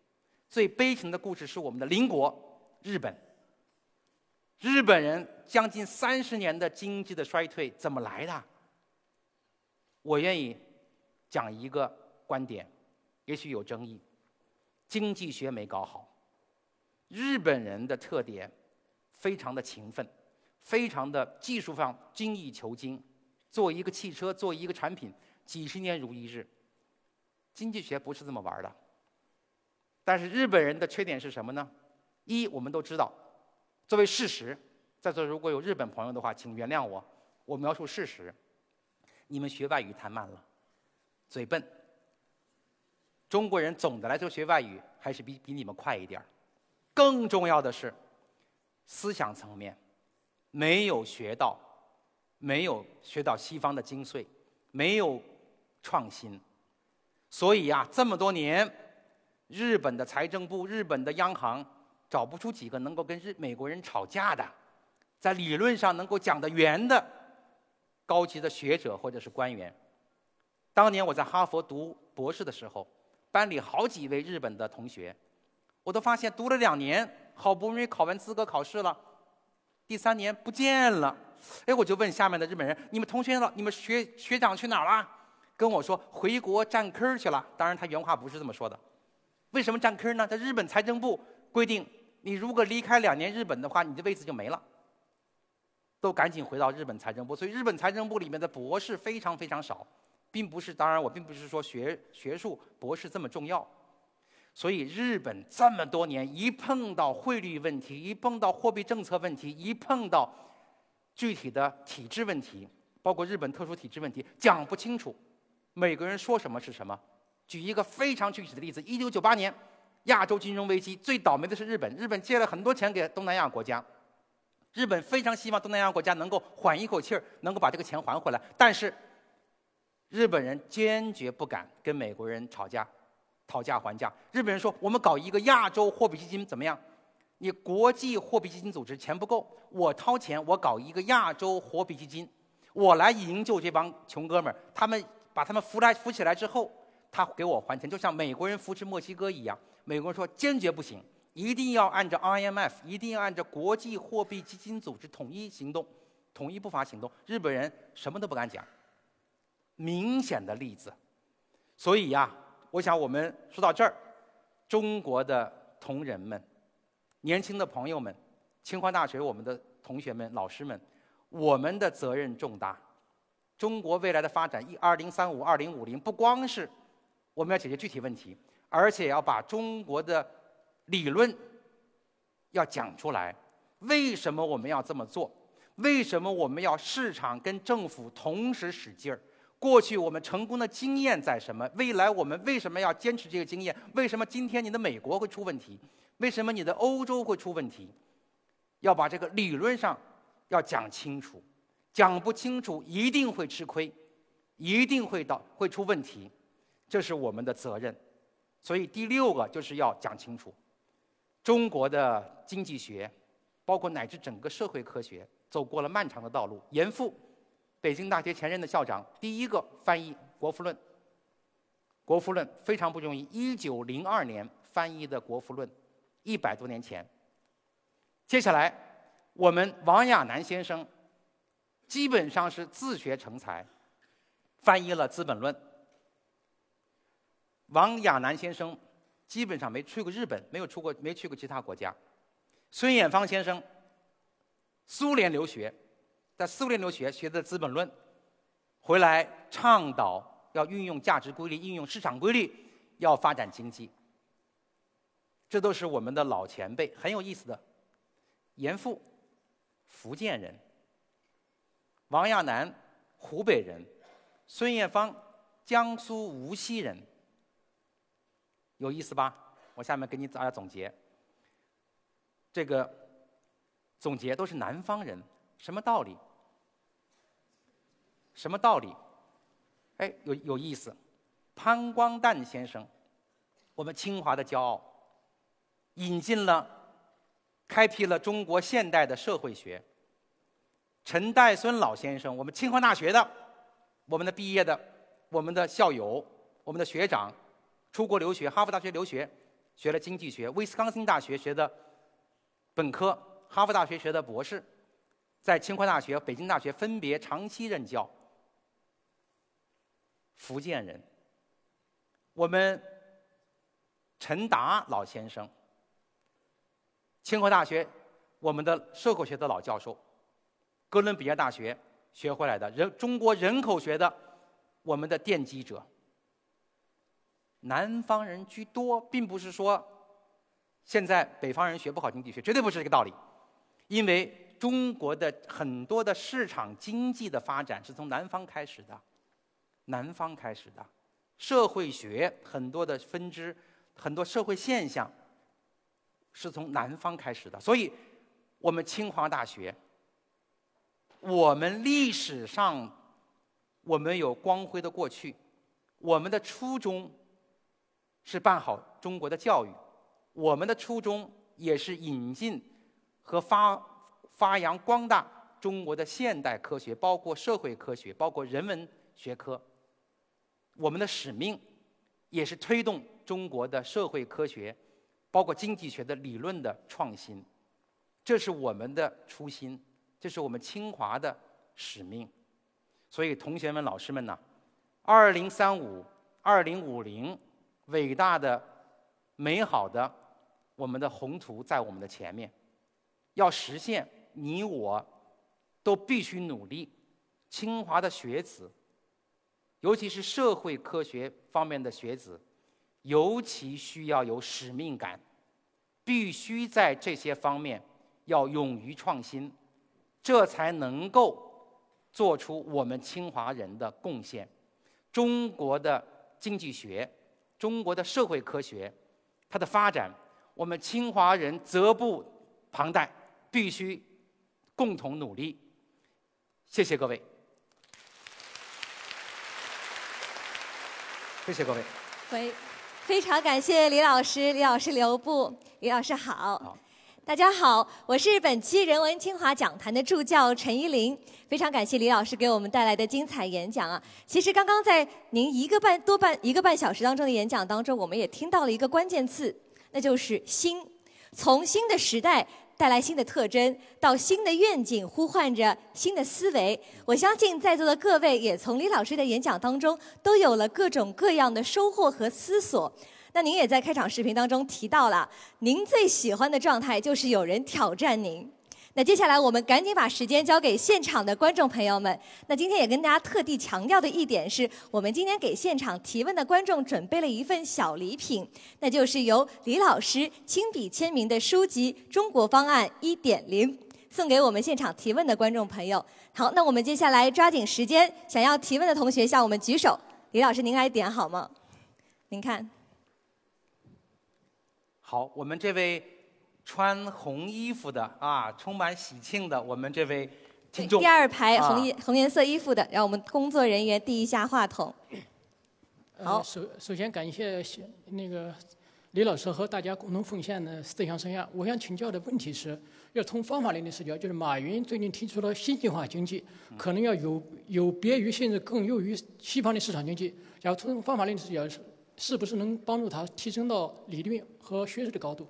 最悲情的故事是我们的邻国日本。日本人将近三十年的经济的衰退怎么来的？我愿意讲一个观点，也许有争议。经济学没搞好。日本人的特点非常的勤奋，非常的技术上精益求精。做一个汽车，做一个产品，几十年如一日。经济学不是这么玩的。但是日本人的缺点是什么呢？一，我们都知道，作为事实，在座如果有日本朋友的话，请原谅我，我描述事实。你们学外语太慢了，嘴笨。中国人总的来说学外语还是比比你们快一点儿。更重要的是，思想层面没有学到。没有学到西方的精髓，没有创新，所以呀，这么多年，日本的财政部、日本的央行找不出几个能够跟日美国人吵架的，在理论上能够讲得圆的高级的学者或者是官员。当年我在哈佛读博士的时候，班里好几位日本的同学，我都发现读了两年，好不容易考完资格考试了，第三年不见了。哎，我就问下面的日本人：“你们同学了？你们学学长去哪儿了？”跟我说：“回国占坑去了。”当然，他原话不是这么说的。为什么占坑呢？在日本财政部规定，你如果离开两年日本的话，你的位子就没了。都赶紧回到日本财政部。所以，日本财政部里面的博士非常非常少，并不是。当然，我并不是说学学术博士这么重要。所以，日本这么多年，一碰到汇率问题，一碰到货币政策问题，一碰到具体的体制问题，包括日本特殊体制问题，讲不清楚。每个人说什么是什么。举一个非常具体的例子：一九九八年亚洲金融危机，最倒霉的是日本。日本借了很多钱给东南亚国家，日本非常希望东南亚国家能够缓一口气儿，能够把这个钱还回来。但是日本人坚决不敢跟美国人吵架，讨价还价。日本人说：“我们搞一个亚洲货币基金怎么样？”你国际货币基金组织钱不够，我掏钱，我搞一个亚洲货币基金，我来营救这帮穷哥们儿。他们把他们扶来扶起来之后，他给我还钱，就像美国人扶持墨西哥一样。美国人说坚决不行，一定要按照 IMF，一定要按照国际货币基金组织统一行动，统一步伐行动。日本人什么都不敢讲，明显的例子。所以呀，我想我们说到这儿，中国的同仁们。年轻的朋友们，清华大学我们的同学们、老师们，我们的责任重大。中国未来的发展，一二零三五、二零五零，不光是我们要解决具体问题，而且要把中国的理论要讲出来。为什么我们要这么做？为什么我们要市场跟政府同时使劲儿？过去我们成功的经验在什么？未来我们为什么要坚持这个经验？为什么今天你的美国会出问题？为什么你的欧洲会出问题？要把这个理论上要讲清楚，讲不清楚一定会吃亏，一定会到会出问题，这是我们的责任。所以第六个就是要讲清楚，中国的经济学，包括乃至整个社会科学，走过了漫长的道路。严复，北京大学前任的校长，第一个翻译《国富论》，《国富论》非常不容易，一九零二年翻译的《国富论》。一百多年前，接下来我们王亚南先生基本上是自学成才，翻译了《资本论》。王亚南先生基本上没去过日本，没有出过，没去过其他国家。孙衍芳先生苏联留学，在苏联留学学的《资本论》，回来倡导要运用价值规律，运用市场规律，要发展经济。这都是我们的老前辈，很有意思的。严复，福建人；王亚南，湖北人；孙艳芳，江苏无锡人。有意思吧？我下面给你大家总结。这个总结都是南方人，什么道理？什么道理？哎，有有意思。潘光旦先生，我们清华的骄傲。引进了开辟了中国现代的社会学。陈岱孙老先生，我们清华大学的，我们的毕业的，我们的校友，我们的学长，出国留学，哈佛大学留学，学了经济学；威斯康星大学学的本科，哈佛大学学的博士，在清华大学、北京大学分别长期任教。福建人，我们陈达老先生，清华大学我们的社会学的老教授，哥伦比亚大学学回来的人中国人口学的我们的奠基者。南方人居多，并不是说现在北方人学不好经济学，绝对不是这个道理，因为中国的很多的市场经济的发展是从南方开始的。南方开始的社会学很多的分支，很多社会现象是从南方开始的。所以，我们清华大学，我们历史上我们有光辉的过去，我们的初衷是办好中国的教育，我们的初衷也是引进和发发扬光大中国的现代科学，包括社会科学，包括人文学科。我们的使命也是推动中国的社会科学，包括经济学的理论的创新，这是我们的初心，这是我们清华的使命。所以，同学们、老师们呢，二零三五、二零五零，伟大的、美好的我们的宏图在我们的前面，要实现，你我都必须努力。清华的学子。尤其是社会科学方面的学子，尤其需要有使命感，必须在这些方面要勇于创新，这才能够做出我们清华人的贡献。中国的经济学、中国的社会科学，它的发展，我们清华人责不旁贷，必须共同努力。谢谢各位。谢谢各位。喂，非常感谢李老师，李老师留步，李老师好。好。大家好，我是本期人文清华讲坛的助教陈依林，非常感谢李老师给我们带来的精彩演讲啊。其实刚刚在您一个半多半一个半小时当中的演讲当中，我们也听到了一个关键字，那就是新，从新的时代。带来新的特征，到新的愿景，呼唤着新的思维。我相信在座的各位也从李老师的演讲当中都有了各种各样的收获和思索。那您也在开场视频当中提到了，您最喜欢的状态就是有人挑战您。那接下来我们赶紧把时间交给现场的观众朋友们。那今天也跟大家特地强调的一点是，我们今天给现场提问的观众准备了一份小礼品，那就是由李老师亲笔签名的书籍《中国方案一点零》，送给我们现场提问的观众朋友。好，那我们接下来抓紧时间，想要提问的同学向我们举手。李老师，您来点好吗？您看。好，我们这位。穿红衣服的啊，充满喜庆的，我们这位听众。第二排红颜红颜色衣服的，让我们工作人员递一下话筒。好，首首先感谢那个李老师和大家共同奉献的思想生涯。我想请教的问题是，要从方法论的视角，就是马云最近提出了新计划经济，可能要有有别于甚至更优于西方的市场经济。要从方法论的视角，是是不是能帮助他提升到理论和学术的高度？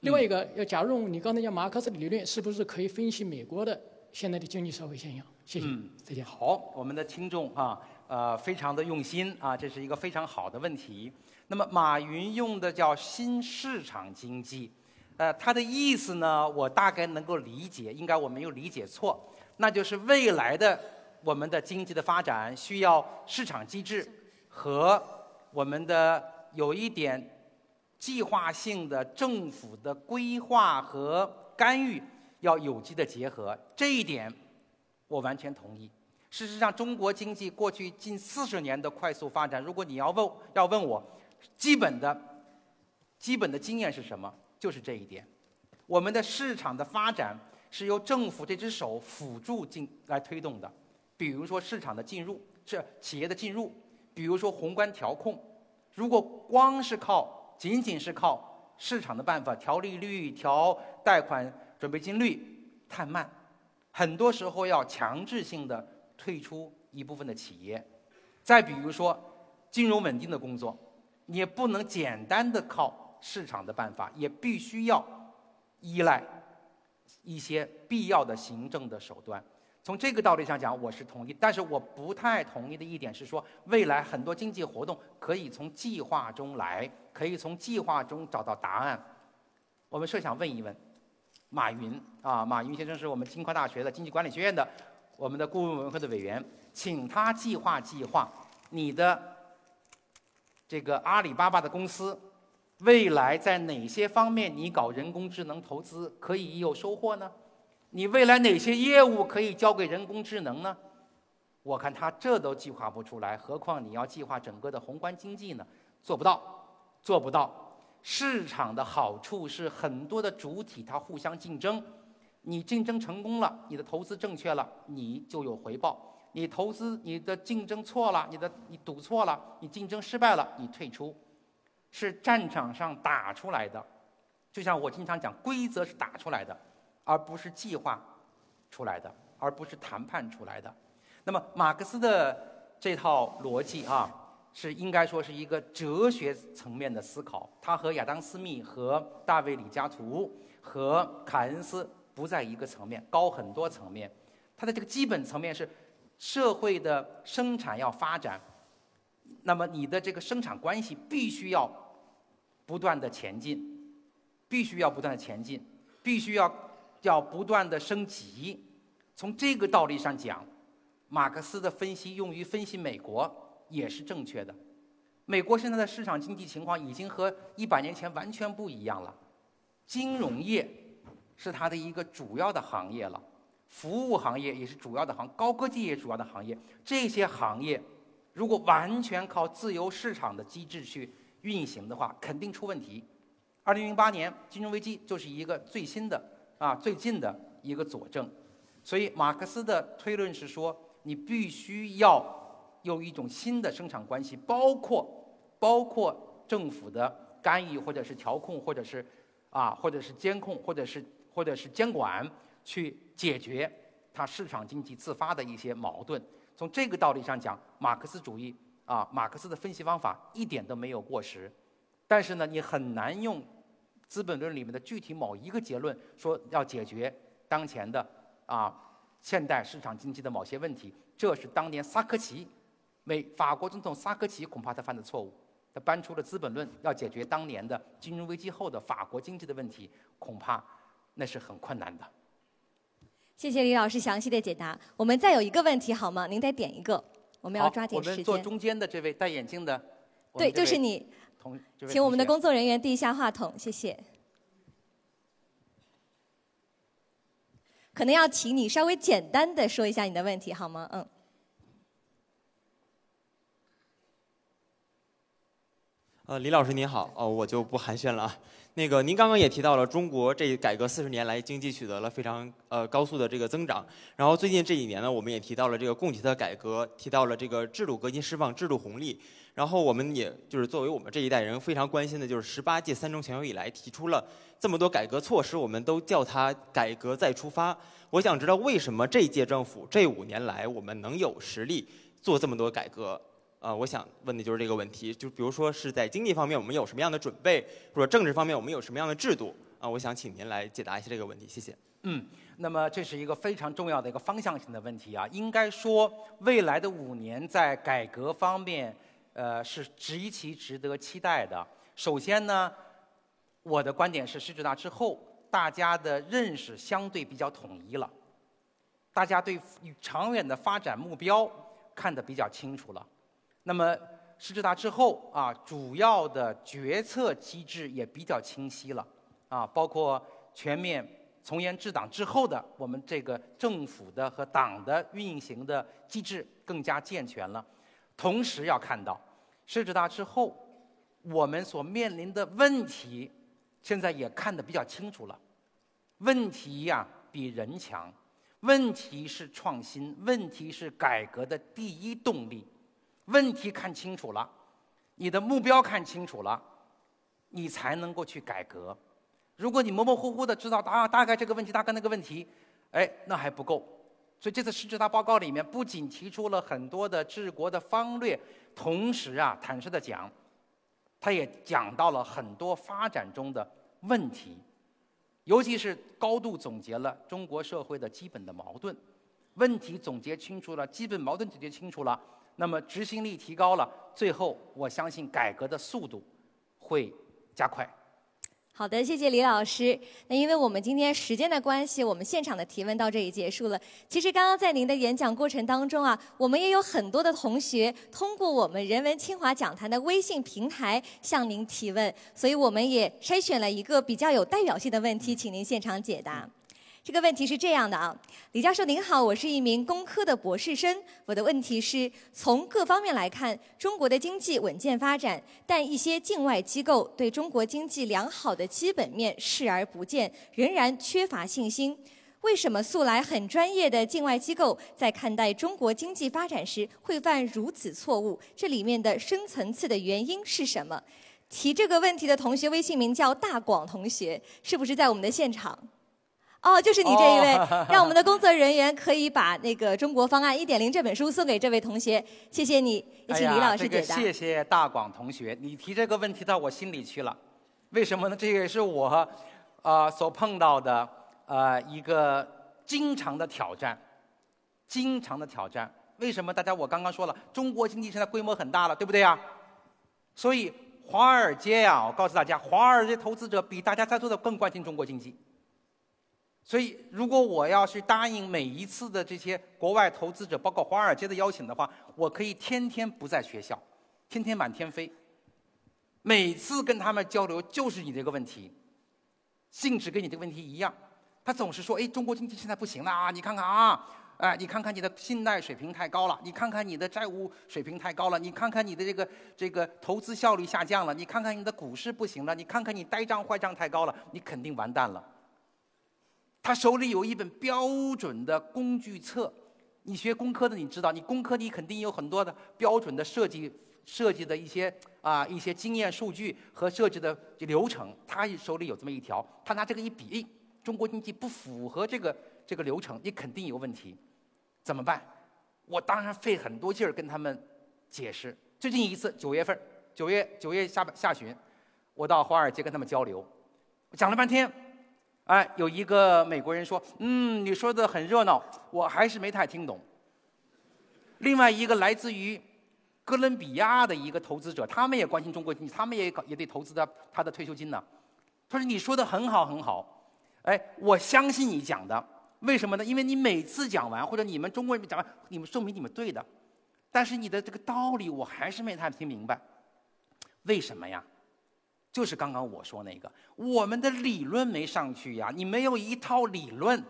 另外一个，要假如你刚才讲马克思的理论，是不是可以分析美国的现在的经济社会现象？谢谢，再见。好，我们的听众啊，呃，非常的用心啊，这是一个非常好的问题。那么，马云用的叫新市场经济，呃，他的意思呢，我大概能够理解，应该我没有理解错，那就是未来的我们的经济的发展需要市场机制和我们的有一点。计划性的政府的规划和干预要有机的结合，这一点我完全同意。事实上，中国经济过去近四十年的快速发展，如果你要问要问我，基本的、基本的经验是什么？就是这一点。我们的市场的发展是由政府这只手辅助进来推动的，比如说市场的进入，是企业的进入，比如说宏观调控。如果光是靠仅仅是靠市场的办法，调利率、调贷款准备金率太慢，很多时候要强制性的退出一部分的企业。再比如说，金融稳定的工作，也不能简单的靠市场的办法，也必须要依赖一些必要的行政的手段。从这个道理上讲，我是同意，但是我不太同意的一点是说，未来很多经济活动可以从计划中来，可以从计划中找到答案。我们设想问一问，马云啊，马云先生是我们清华大学的经济管理学院的我们的顾问委员会的委员，请他计划计划你的这个阿里巴巴的公司未来在哪些方面你搞人工智能投资可以有收获呢？你未来哪些业务可以交给人工智能呢？我看他这都计划不出来，何况你要计划整个的宏观经济呢？做不到，做不到。市场的好处是很多的主体它互相竞争，你竞争成功了，你的投资正确了，你就有回报；你投资你的竞争错了，你的你赌错了，你竞争失败了，你退出，是战场上打出来的。就像我经常讲，规则是打出来的。而不是计划出来的，而不是谈判出来的。那么，马克思的这套逻辑啊，是应该说是一个哲学层面的思考。他和亚当·斯密、和大卫·李嘉图、和凯恩斯不在一个层面，高很多层面。它的这个基本层面是社会的生产要发展，那么你的这个生产关系必须要不断的前进，必须要不断的前进，必须要。要不断的升级，从这个道理上讲，马克思的分析用于分析美国也是正确的。美国现在的市场经济情况已经和一百年前完全不一样了，金融业是它的一个主要的行业了，服务行业也是主要的行，高科技也主要的行业。这些行业如果完全靠自由市场的机制去运行的话，肯定出问题。二零零八年金融危机就是一个最新的。啊，最近的一个佐证，所以马克思的推论是说，你必须要有一种新的生产关系，包括包括政府的干预或者是调控，或者是啊，或者是监控，或者是或者是监管，去解决它市场经济自发的一些矛盾。从这个道理上讲，马克思主义啊，马克思的分析方法一点都没有过时，但是呢，你很难用。《资本论》里面的具体某一个结论说要解决当前的啊现代市场经济的某些问题，这是当年萨科齐，美法国总统萨科齐恐怕他犯的错误。他搬出了《资本论》，要解决当年的金融危机后的法国经济的问题，恐怕那是很困难的。谢谢李老师详细的解答。我们再有一个问题好吗？您再点一个，我们要抓紧时间。我们坐中间的这位戴眼镜的，对，就是你。请我们的工作人员递一下话筒，谢谢。可能要请你稍微简单的说一下你的问题，好吗？嗯。呃，李老师您好，哦，我就不寒暄了啊。那个，您刚刚也提到了中国这改革四十年来经济取得了非常呃高速的这个增长，然后最近这几年呢，我们也提到了这个供给侧改革，提到了这个制度革新释放制度红利，然后我们也就是作为我们这一代人非常关心的，就是十八届三中全会以来提出了这么多改革措施，我们都叫它改革再出发。我想知道为什么这一届政府这五年来我们能有实力做这么多改革？啊，我想问的就是这个问题，就比如说是在经济方面我们有什么样的准备，或者政治方面我们有什么样的制度啊？我想请您来解答一下这个问题，谢谢。嗯，那么这是一个非常重要的一个方向性的问题啊。应该说，未来的五年在改革方面，呃，是极其值得期待的。首先呢，我的观点是，十九大之后，大家的认识相对比较统一了，大家对长远的发展目标看得比较清楚了。那么，十九大之后啊，主要的决策机制也比较清晰了，啊，包括全面从严治党之后的我们这个政府的和党的运行的机制更加健全了。同时要看到，十九大之后，我们所面临的问题，现在也看得比较清楚了。问题呀，比人强，问题是创新，问题是改革的第一动力。问题看清楚了，你的目标看清楚了，你才能够去改革。如果你模模糊糊的知道大大概这个问题，大概那个问题，哎，那还不够。所以这次十九大报告里面不仅提出了很多的治国的方略，同时啊，坦率的讲，他也讲到了很多发展中的问题，尤其是高度总结了中国社会的基本的矛盾，问题总结清楚了，基本矛盾解决清楚了，那么执行力提高了，最后我相信改革的速度会加快。好的，谢谢李老师。那因为我们今天时间的关系，我们现场的提问到这里结束了。其实刚刚在您的演讲过程当中啊，我们也有很多的同学通过我们人文清华讲坛的微信平台向您提问，所以我们也筛选了一个比较有代表性的问题，请您现场解答。这个问题是这样的啊，李教授您好，我是一名工科的博士生。我的问题是从各方面来看，中国的经济稳健发展，但一些境外机构对中国经济良好的基本面视而不见，仍然缺乏信心。为什么素来很专业的境外机构在看待中国经济发展时会犯如此错误？这里面的深层次的原因是什么？提这个问题的同学微信名叫大广同学，是不是在我们的现场？哦，就是你这一位，让我们的工作人员可以把那个《中国方案一点零》这本书送给这位同学，谢谢你，也请李老师解答。谢谢大广同学，你提这个问题到我心里去了，为什么呢？这也是我啊所碰到的呃一个经常的挑战，经常的挑战。为什么？大家我刚刚说了，中国经济现在规模很大了，对不对呀？所以华尔街呀，我告诉大家，华尔街投资者比大家在座的更关心中国经济。所以，如果我要是答应每一次的这些国外投资者，包括华尔街的邀请的话，我可以天天不在学校，天天满天飞。每次跟他们交流就是你这个问题，性质跟你这个问题一样。他总是说：“哎，中国经济现在不行了啊！你看看啊，哎，你看看你的信贷水平太高了，你看看你的债务水平太高了，你看看你的这个这个投资效率下降了，你看看你的股市不行了，你看看你呆账坏账太高了，你肯定完蛋了。”他手里有一本标准的工具册，你学工科的，你知道，你工科你肯定有很多的标准的设计设计的一些啊一些经验数据和设计的流程。他手里有这么一条，他拿这个一比，中国经济不符合这个这个流程，你肯定有问题，怎么办？我当然费很多劲儿跟他们解释。最近一次九月份，九月九月下下旬，我到华尔街跟他们交流，讲了半天。哎，有一个美国人说：“嗯，你说的很热闹，我还是没太听懂。”另外一个来自于哥伦比亚的一个投资者，他们也关心中国经济，他们也搞也得投资他他的退休金呢。他说：“你说的很好，很好。哎，我相信你讲的，为什么呢？因为你每次讲完，或者你们中国人讲完，你们说明你们对的。但是你的这个道理，我还是没太听明白，为什么呀？”就是刚刚我说那个，我们的理论没上去呀，你没有一套理论，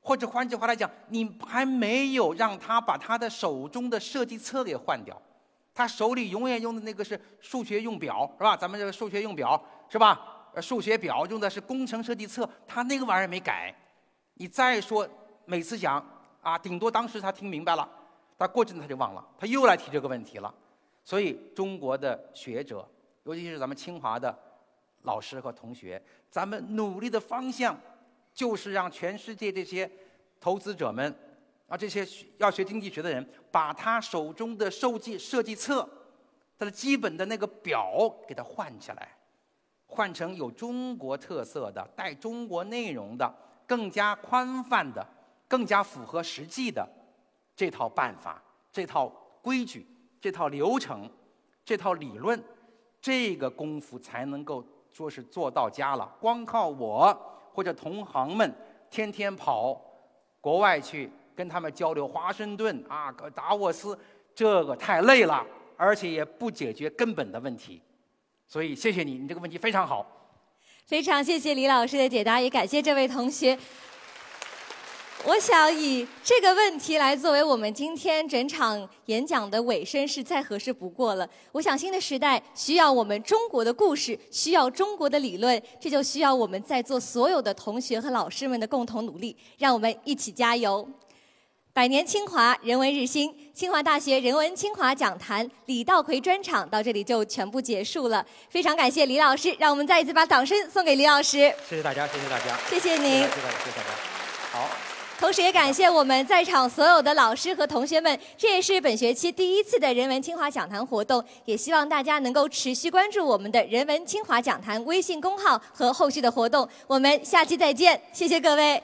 或者换句话来讲，你还没有让他把他的手中的设计册给换掉，他手里永远用的那个是数学用表，是吧？咱们这个数学用表是吧？数学表用的是工程设计册，他那个玩意儿没改。你再说每次讲啊，顶多当时他听明白了，但过阵子他就忘了，他又来提这个问题了。所以中国的学者。尤其是咱们清华的老师和同学，咱们努力的方向就是让全世界这些投资者们啊，这些要学经济学的人，把他手中的设计设计册，它的基本的那个表给它换起来，换成有中国特色的、带中国内容的、更加宽泛的、更加符合实际的这套办法、这套规矩、这套流程、这套理论。这个功夫才能够说是做到家了。光靠我或者同行们天天跑国外去跟他们交流，华盛顿啊、达沃斯，这个太累了，而且也不解决根本的问题。所以谢谢你，你这个问题非常好。非常谢谢李老师的解答，也感谢这位同学。我想以这个问题来作为我们今天整场演讲的尾声是再合适不过了。我想新的时代需要我们中国的故事，需要中国的理论，这就需要我们在座所有的同学和老师们的共同努力。让我们一起加油！百年清华，人文日新，清华大学人文清华讲坛李道葵专场到这里就全部结束了。非常感谢李老师，让我们再一次把掌声送给李老师。谢谢大家，谢谢大家，谢谢您。谢谢大家，谢谢大家。好。同时也感谢我们在场所有的老师和同学们，这也是本学期第一次的人文清华讲坛活动，也希望大家能够持续关注我们的人文清华讲坛微信公号和后续的活动。我们下期再见，谢谢各位。